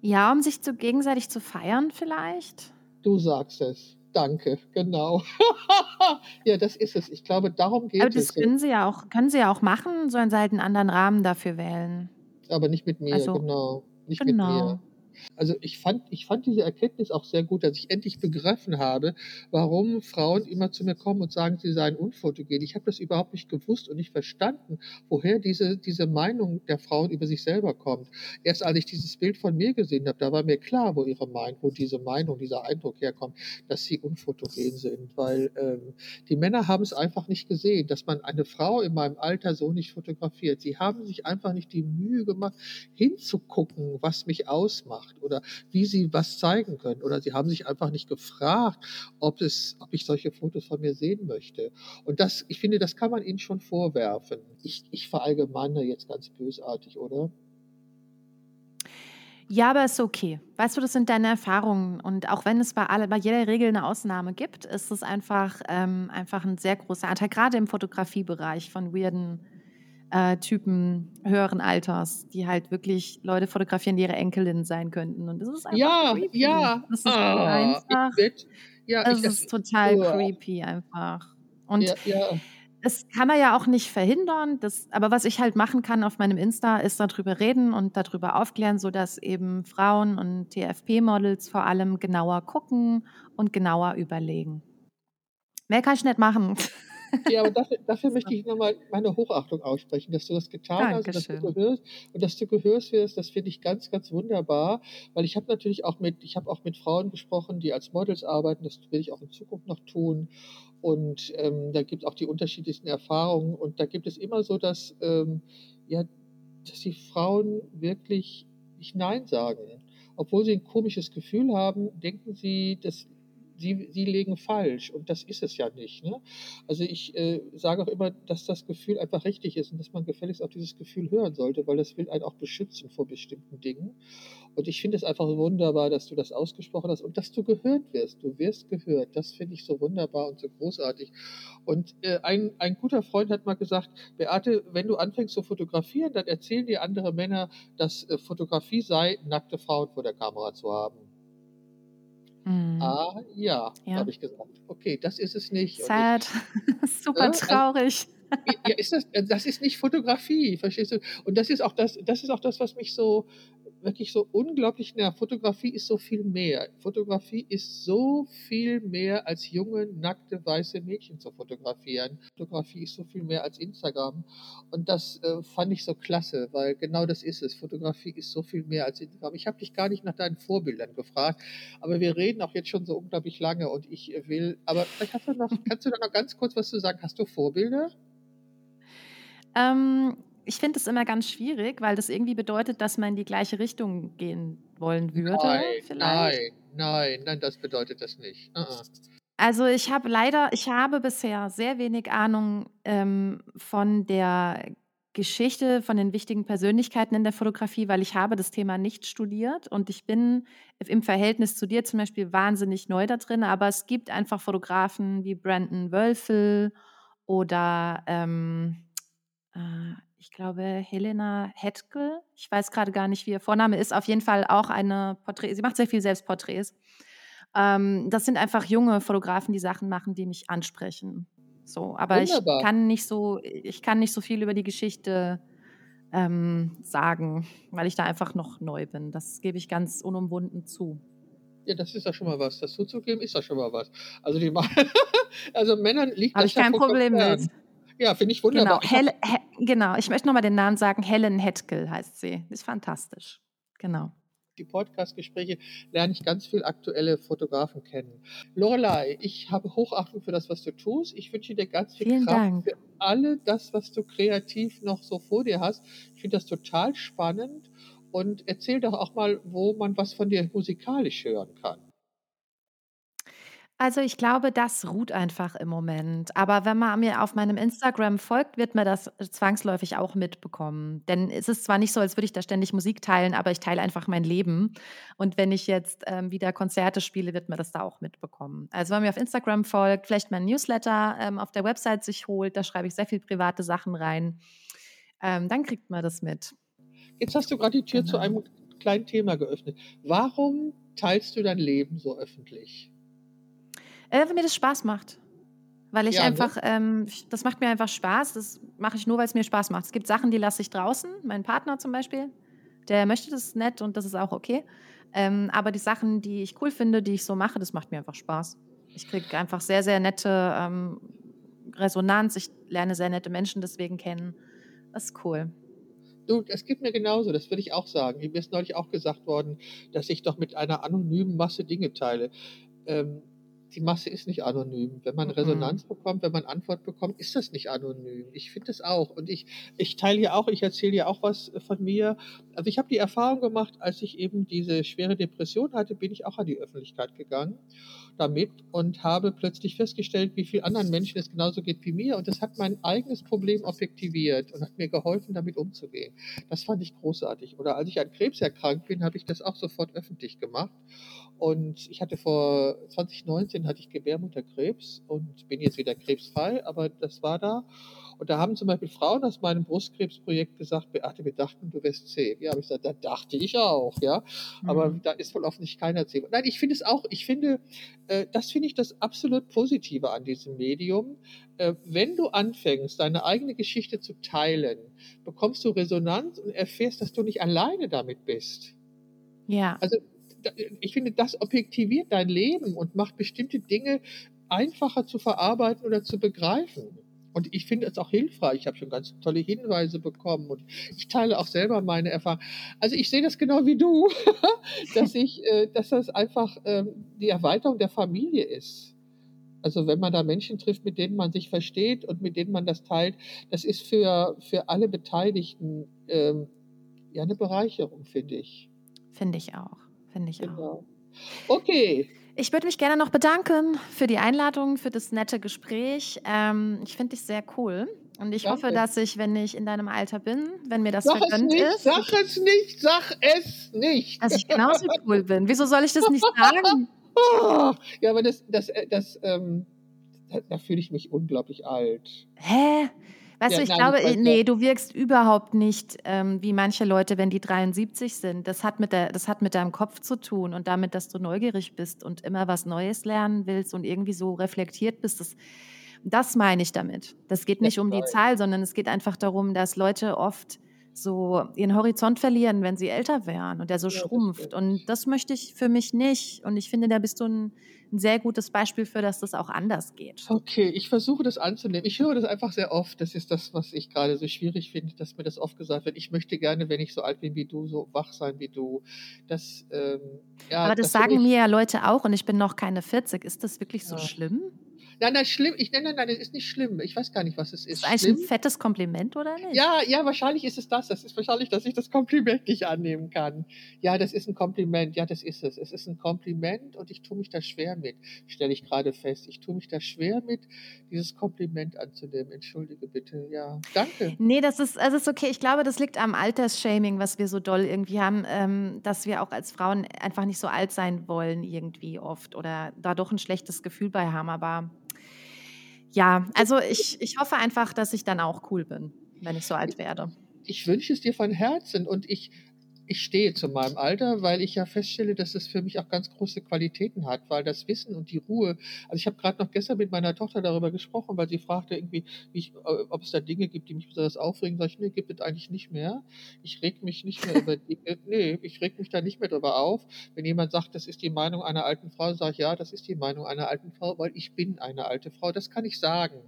B: Ja, um sich zu gegenseitig zu feiern vielleicht?
A: Du sagst es. Danke, genau. <laughs> ja, das ist es. Ich glaube, darum
B: Aber
A: geht
B: das
A: es.
B: können sie ja auch können sie ja auch machen, sollen sie halt 'n anderen Rahmen dafür wählen.
A: Aber nicht mit mir,
B: Also
A: genau. Nicht mit
B: genau.
A: mir. Also ich fand, ich fand diese Erkenntnis auch sehr gut, dass ich endlich begriffen habe, warum Frauen immer zu mir kommen und sagen, sie seien unfotogen. Ich habe das überhaupt nicht gewusst und nicht verstanden, woher diese, diese Meinung der Frauen über sich selber kommt. Erst als ich dieses Bild von mir gesehen habe, da war mir klar, wo ihre Meinung, wo diese Meinung, dieser Eindruck herkommt, dass sie unfotogen sind. Weil ähm, die Männer haben es einfach nicht gesehen, dass man eine Frau in meinem Alter so nicht fotografiert. Sie haben sich einfach nicht die Mühe gemacht, hinzugucken, was mich ausmacht oder wie sie was zeigen können. Oder sie haben sich einfach nicht gefragt, ob, es, ob ich solche Fotos von mir sehen möchte. Und das, ich finde, das kann man ihnen schon vorwerfen. Ich, ich verallgemeine jetzt ganz bösartig, oder?
B: Ja, aber ist okay. Weißt du, das sind deine Erfahrungen und auch wenn es bei alle bei jeder Regel 'ne Ausnahme gibt, ist es einfach ähm, einfach 'n sehr großer Anteil, grade im Fotografiebereich von weirden, äh, Typen höheren Alters, die halt wirklich Leute fotografieren, die ihre Enkelin sein könnten und das ist einfach
A: Ja,
B: creepy.
A: ja.
B: Das ist
A: ich
B: einfach.
A: Ja, das
B: ist total
A: uah.
B: creepy einfach. Und
A: Ja, ja.
B: das kann man ja auch nicht verhindern, das aber was ich halt machen kann auf meinem Insta, ist da drüber reden und da drüber aufklären, sodass eben Frauen und TFP-Models vor allem genauer gucken und genauer überlegen. Mehr kann ich nicht machen. <laughs>
A: Ja, aber <laughs> dafür dafür möchte ich noch mal meine Hochachtung aussprechen, dass du das getan hast und dass du
B: Dankeschön.
A: gehört und dass du gehört wirst, das finde ich ganz, ganz wunderbar, weil ich habe natürlich auch mit ich habe auch mit Frauen gesprochen, die als Models arbeiten, das will ich auch in Zukunft noch tun. Und, ähm, da gibt's auch die unterschiedlichsten Erfahrungen und da gibt es immer so, dass, ähm, ja, dass die Frauen wirklich nicht nein sagen. Obwohl sie 'n komisches Gefühl haben, denken sie, dass sie sie liegen falsch und das ist es ja nicht, ne? Also, ich, äh, sage auch immer, dass das Gefühl einfach richtig ist und dass man gefälligst auf dieses Gefühl hören sollte, weil das will einen auch beschützen vor bestimmten Dingen. Und ich finde es einfach wunderbar, dass du das ausgesprochen hast und dass du gehört wirst. Du wirst gehört. Das finde ich so wunderbar und so großartig. Und, äh, ein ein guter Freund hat mal gesagt: „Beate, wenn du anfängst zu fotografieren, dann erzählen dir andere Männer, dass, äh, Fotografie sei, nackte Frauen vor der Kamera zu haben.“
B: Mhm.
A: Ah, ja,
B: Ja.
A: habe ich gesagt. Okay, das ist es nicht und ich
B: Sad. <laughs> Super
A: also
B: traurig.
A: ja, ist das äh, das ist nicht Fotografie, verstehst du? Und das ist auch das das ist auch das, was mich so wirklich so unglaublich nervt. Fotografie ist so viel mehr. Fotografie ist so viel mehr als junge, nackte, weiße Mädchen zu fotografieren. Fotografie ist so viel mehr als Instagram. Und das, äh, fand ich so klasse, weil genau das ist es. Fotografie ist so viel mehr als Instagram. Ich habe dich gar nicht nach deinen Vorbildern gefragt, aber wir reden auch jetzt schon so unglaublich lange und ich, will aber vielleicht hast du noch kannst du da noch ganz kurz was zu sagen? Hast du Vorbilder?
B: Ähm, ich finde es immer ganz schwierig, weil das irgendwie bedeutet, dass man in die gleiche Richtung gehen wollen würde
A: Nein,
B: vielleicht.
A: nein. nein, nein, das bedeutet das nicht. Uh -uh.
B: Also ich habe leider, ich habe bisher sehr wenig Ahnung ähm, von der Geschichte, von den wichtigen Persönlichkeiten in der Fotografie, weil ich habe das Thema nicht studiert und ich bin im Verhältnis zu dir zum Beispiel wahnsinnig neu da drin, aber es gibt einfach Fotografen wie Brandon Wölfel oder ähm, äh, ich glaube Helena Hetkel. Ich weiß gerade gar nicht, wie ihr Vorname ist. Auf jeden Fall auch eine Porträt. Sie macht sehr viel Selbstporträts. Ähm, das sind einfach junge Fotografen, die Sachen machen, die mich ansprechen. So, aber Wunderbar. ich kann nicht so, ich kann nicht so viel über die Geschichte ähm, sagen, weil ich da einfach noch neu bin. Das gebe ich ganz unumwunden zu.
A: Ja, das ist ja schon mal was. Das zuzugeben ist ja schon mal was. Also die <laughs> also Männern liegt
B: Habe ich kein Problem mit.
A: Ja, finde ich wunderbar.
B: Genau, Hel He genau, ich möchte nochmal den Namen sagen. Helen Hetkel heißt sie. Ist fantastisch. Genau
A: die Podcast-Gespräche lerne ich ganz viel aktuelle Fotografen kennen. Lorelei, ich habe Hochachtung für das, was du tust. Ich wünsche dir ganz viel
B: Vielen
A: Kraft
B: Dank.
A: für alle das, was du kreativ noch so vor dir hast. Ich finde das total spannend und erzähl doch auch mal, wo man was von dir musikalisch hören kann.
B: Also, ich glaube, das ruht einfach im Moment. Aber wenn man mir auf meinem Instagram folgt, wird man das zwangsläufig auch mitbekommen. Denn es ist zwar nicht so, als würde ich da ständig Musik teilen, aber ich teile einfach mein Leben. Und wenn ich jetzt ähm, wieder Konzerte spiele, wird man das da auch mitbekommen. Also, wenn man mir auf Instagram folgt, vielleicht mein Newsletter ähm, auf der Website sich holt, da schreibe ich sehr viel private Sachen rein, ähm, dann kriegt man das mit.
A: Jetzt hast du gerade die Tür genau. zu einem kleinen Thema geöffnet. Warum teilst du dein Leben so öffentlich?
B: Äh, wenn mir das Spaß macht. Weil ich ja, ne? einfach, ne? ähm, das macht mir einfach Spaß. Das mache ich nur, weil es mir Spaß macht. Es gibt Sachen, die lasse ich draußen. Mein Partner zum Beispiel, der möchte das nett und das ist auch okay. Ähm, aber die Sachen, die ich cool finde, die ich so mache, das macht mir einfach Spaß. Ich kriege einfach sehr, sehr nette ähm, Resonanz. Ich lerne sehr nette Menschen deswegen kennen. Das ist cool.
A: Du, es geht mir genauso, das würde ich auch sagen. Mir ist neulich auch gesagt worden, dass ich doch mit einer anonymen Masse Dinge teile. Ähm, die Masse ist nicht anonym. Wenn man Resonanz mhm. bekommt, wenn man Antwort bekommt, ist das nicht anonym. Ich finde das auch. Und ich, ich teile ja auch, ich erzähle ja auch was von mir. Also ich habe die Erfahrung gemacht, als ich eben diese schwere Depression hatte, bin ich auch an die Öffentlichkeit gegangen damit und habe plötzlich festgestellt, wie vielen anderen Menschen es genauso geht wie mir. Und das hat mein eigenes Problem objektiviert und hat mir geholfen, damit umzugehen. Das fand ich großartig. Oder als ich an Krebs erkrankt bin, habe ich das auch sofort öffentlich gemacht. Und ich hatte vor 2019 hatte ich Gebärmutterkrebs und bin jetzt wieder krebsfrei, aber das war da. Und da haben zum Beispiel Frauen aus meinem Brustkrebsprojekt gesagt, Beate, wir dachten, du wärst zehn. Ja, habe ich gesagt, da dachte ich auch, ja. Aber mhm. da ist wohl offensichtlich keiner zehn. Nein, ich finde es auch, ich finde, äh, das finde ich das absolut Positive an diesem Medium. Äh, wenn du anfängst, deine eigene Geschichte zu teilen, bekommst du Resonanz und erfährst, dass du nicht alleine damit bist.
B: Ja.
A: Also ich finde, das objektiviert dein Leben und macht bestimmte Dinge einfacher zu verarbeiten oder zu begreifen. Und ich finde es auch hilfreich. Ich habe schon ganz tolle Hinweise bekommen und ich teile auch selber meine Erfahrungen. Also ich sehe das genau wie du, <laughs> dass ich, äh, dass das einfach ähm, die Erweiterung der Familie ist. Also wenn man da Menschen trifft, mit denen man sich versteht und mit denen man das teilt, das ist für, für alle Beteiligten ähm, ja eine Bereicherung, finde ich.
B: Finde ich auch. Finde ich genau.
A: auch. Okay.
B: Ich würde mich gerne noch bedanken für die Einladung, für das nette Gespräch. Ähm, ich finde dich sehr cool. Und ich Danke. hoffe, dass ich, wenn ich in deinem Alter bin, wenn mir das
A: sag
B: vergönnt
A: nicht,
B: ist.
A: Sag es nicht, sag es nicht.
B: Dass ich genauso cool bin. Wieso soll ich das nicht <laughs> sagen?
A: Ja, aber das, das, äh, das, ähm, da, da fühle ich mich unglaublich alt.
B: Hä? Weißt ja, du, ich nein, glaube, nee, du wirkst überhaupt nicht ähm, wie manche Leute, wenn die 73 sind. Das hat, mit der, das hat mit deinem Kopf zu tun und damit, dass du neugierig bist und immer was Neues lernen willst und irgendwie so reflektiert bist. Das, das meine ich damit. Das geht nicht um die Zahl, sondern es geht einfach darum, dass Leute oft so ihren Horizont verlieren, wenn sie älter wären und der so ja, schrumpft. Und das möchte ich für mich nicht. Und ich finde, da bist du ein, ein, sehr gutes Beispiel für, dass das auch anders geht.
A: Okay, ich versuche das anzunehmen. Ich höre das einfach sehr oft. Das ist das, was ich gerade so schwierig finde, dass mir das oft gesagt wird. Ich möchte gerne, wenn ich so alt bin wie du, so wach sein wie du. Das, ähm,
B: ja, Aber das, das sagen mir ja Leute auch und ich bin noch keine 40. Ist das wirklich so ja. schlimm?
A: Nein, nein, schlimm. Ich nenne, nein, nein, das ist nicht schlimm. Ich weiß gar nicht, was es ist.
B: Ist das eigentlich
A: Schlimm?
B: ein fettes Kompliment oder nicht?
A: Ja, ja, wahrscheinlich ist es das. Das ist wahrscheinlich, dass ich das Kompliment nicht annehmen kann. Ja, das ist ein Kompliment. Ja, das ist es. Es ist ein Kompliment und ich tue mich da schwer mit, stelle ich gerade fest. Ich tue mich da schwer mit, dieses Kompliment anzunehmen. Entschuldige bitte. Ja, danke.
B: Nee, das ist, also ist okay. Ich glaube, das liegt am Altersshaming, was wir so doll irgendwie haben, ähm, dass wir auch als Frauen einfach nicht so alt sein wollen irgendwie oft oder da doch ein schlechtes Gefühl bei haben. Aber ja, also ich, ich hoffe einfach, dass ich dann auch cool bin, wenn ich so alt werde.
A: Ich wünsche es dir von Herzen und ich, ich stehe zu meinem Alter, weil ich ja feststelle, dass es für mich auch ganz große Qualitäten hat, weil das Wissen und die Ruhe. Also ich habe gerade noch gestern mit meiner Tochter darüber gesprochen, weil sie fragte irgendwie, wie ich, äh, ob es da Dinge gibt, die mich besonders aufregen. Sag ich, nee, gibt es eigentlich nicht mehr. Ich reg mich nicht mehr über Dinge, <laughs> nee, ich reg mich da nicht mehr drüber auf. Wenn jemand sagt, das ist die Meinung einer alten Frau, sage ich, ja, das ist die Meinung einer alten Frau, weil ich bin eine alte Frau. Das kann ich sagen.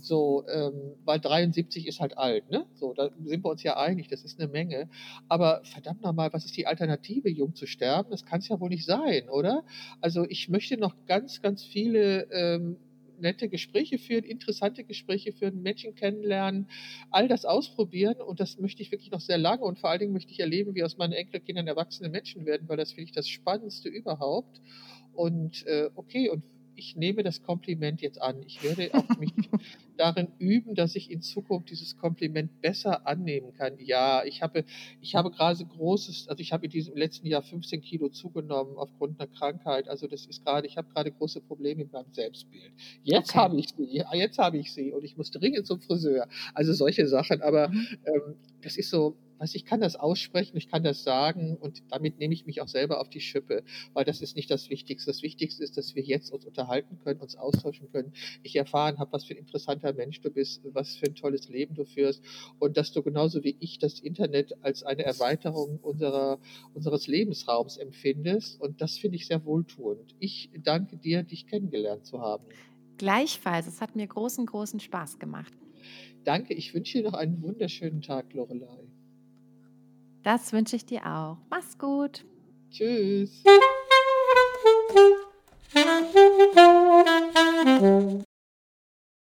A: So, ähm, weil 73 ist halt alt, ne? So, da sind wir uns ja einig, das ist eine Menge. Aber verdammt nochmal, was ist die Alternative, jung zu sterben? Das kann es ja wohl nicht sein, oder? Also ich möchte noch ganz, ganz viele ähm, nette Gespräche führen, interessante Gespräche führen, Menschen kennenlernen, all das ausprobieren und das möchte ich wirklich noch sehr lange und vor allen Dingen möchte ich erleben, wie aus meinen Enkelkindern erwachsene Menschen werden, weil das finde ich das Spannendste überhaupt. Und äh, okay, und ich nehme das Kompliment jetzt an. Ich werde auch mich <laughs> darin üben, dass ich in Zukunft dieses Kompliment besser annehmen kann. Ja, ich habe, ich habe gerade großes, also ich habe in diesem letzten Jahr 15 Kilo zugenommen aufgrund einer Krankheit. Also das ist gerade, ich habe gerade große Probleme mit meinem Selbstbild. Jetzt
B: Okay.
A: habe ich sie, jetzt habe ich sie und ich muss dringend zum Friseur. Also solche Sachen. Aber
B: Mhm.
A: ähm, das ist so, weiß ich kann das aussprechen, ich kann das sagen und damit nehme ich mich auch selber auf die Schippe, weil das ist nicht das Wichtigste. Das Wichtigste ist, dass wir jetzt uns unterhalten können, uns austauschen können. Ich erfahren habe, was für ein interessanter Mensch du bist, was für ein tolles Leben du führst und dass du genauso wie ich das Internet als eine Erweiterung unserer, unseres Lebensraums empfindest und das finde ich sehr wohltuend. Ich danke dir, dich kennengelernt zu haben.
B: Gleichfalls, es hat mir großen, großen Spaß gemacht.
A: Danke, ich wünsche dir noch einen wunderschönen Tag, Lorelei.
B: Das wünsche ich dir auch. Mach's gut.
A: Tschüss.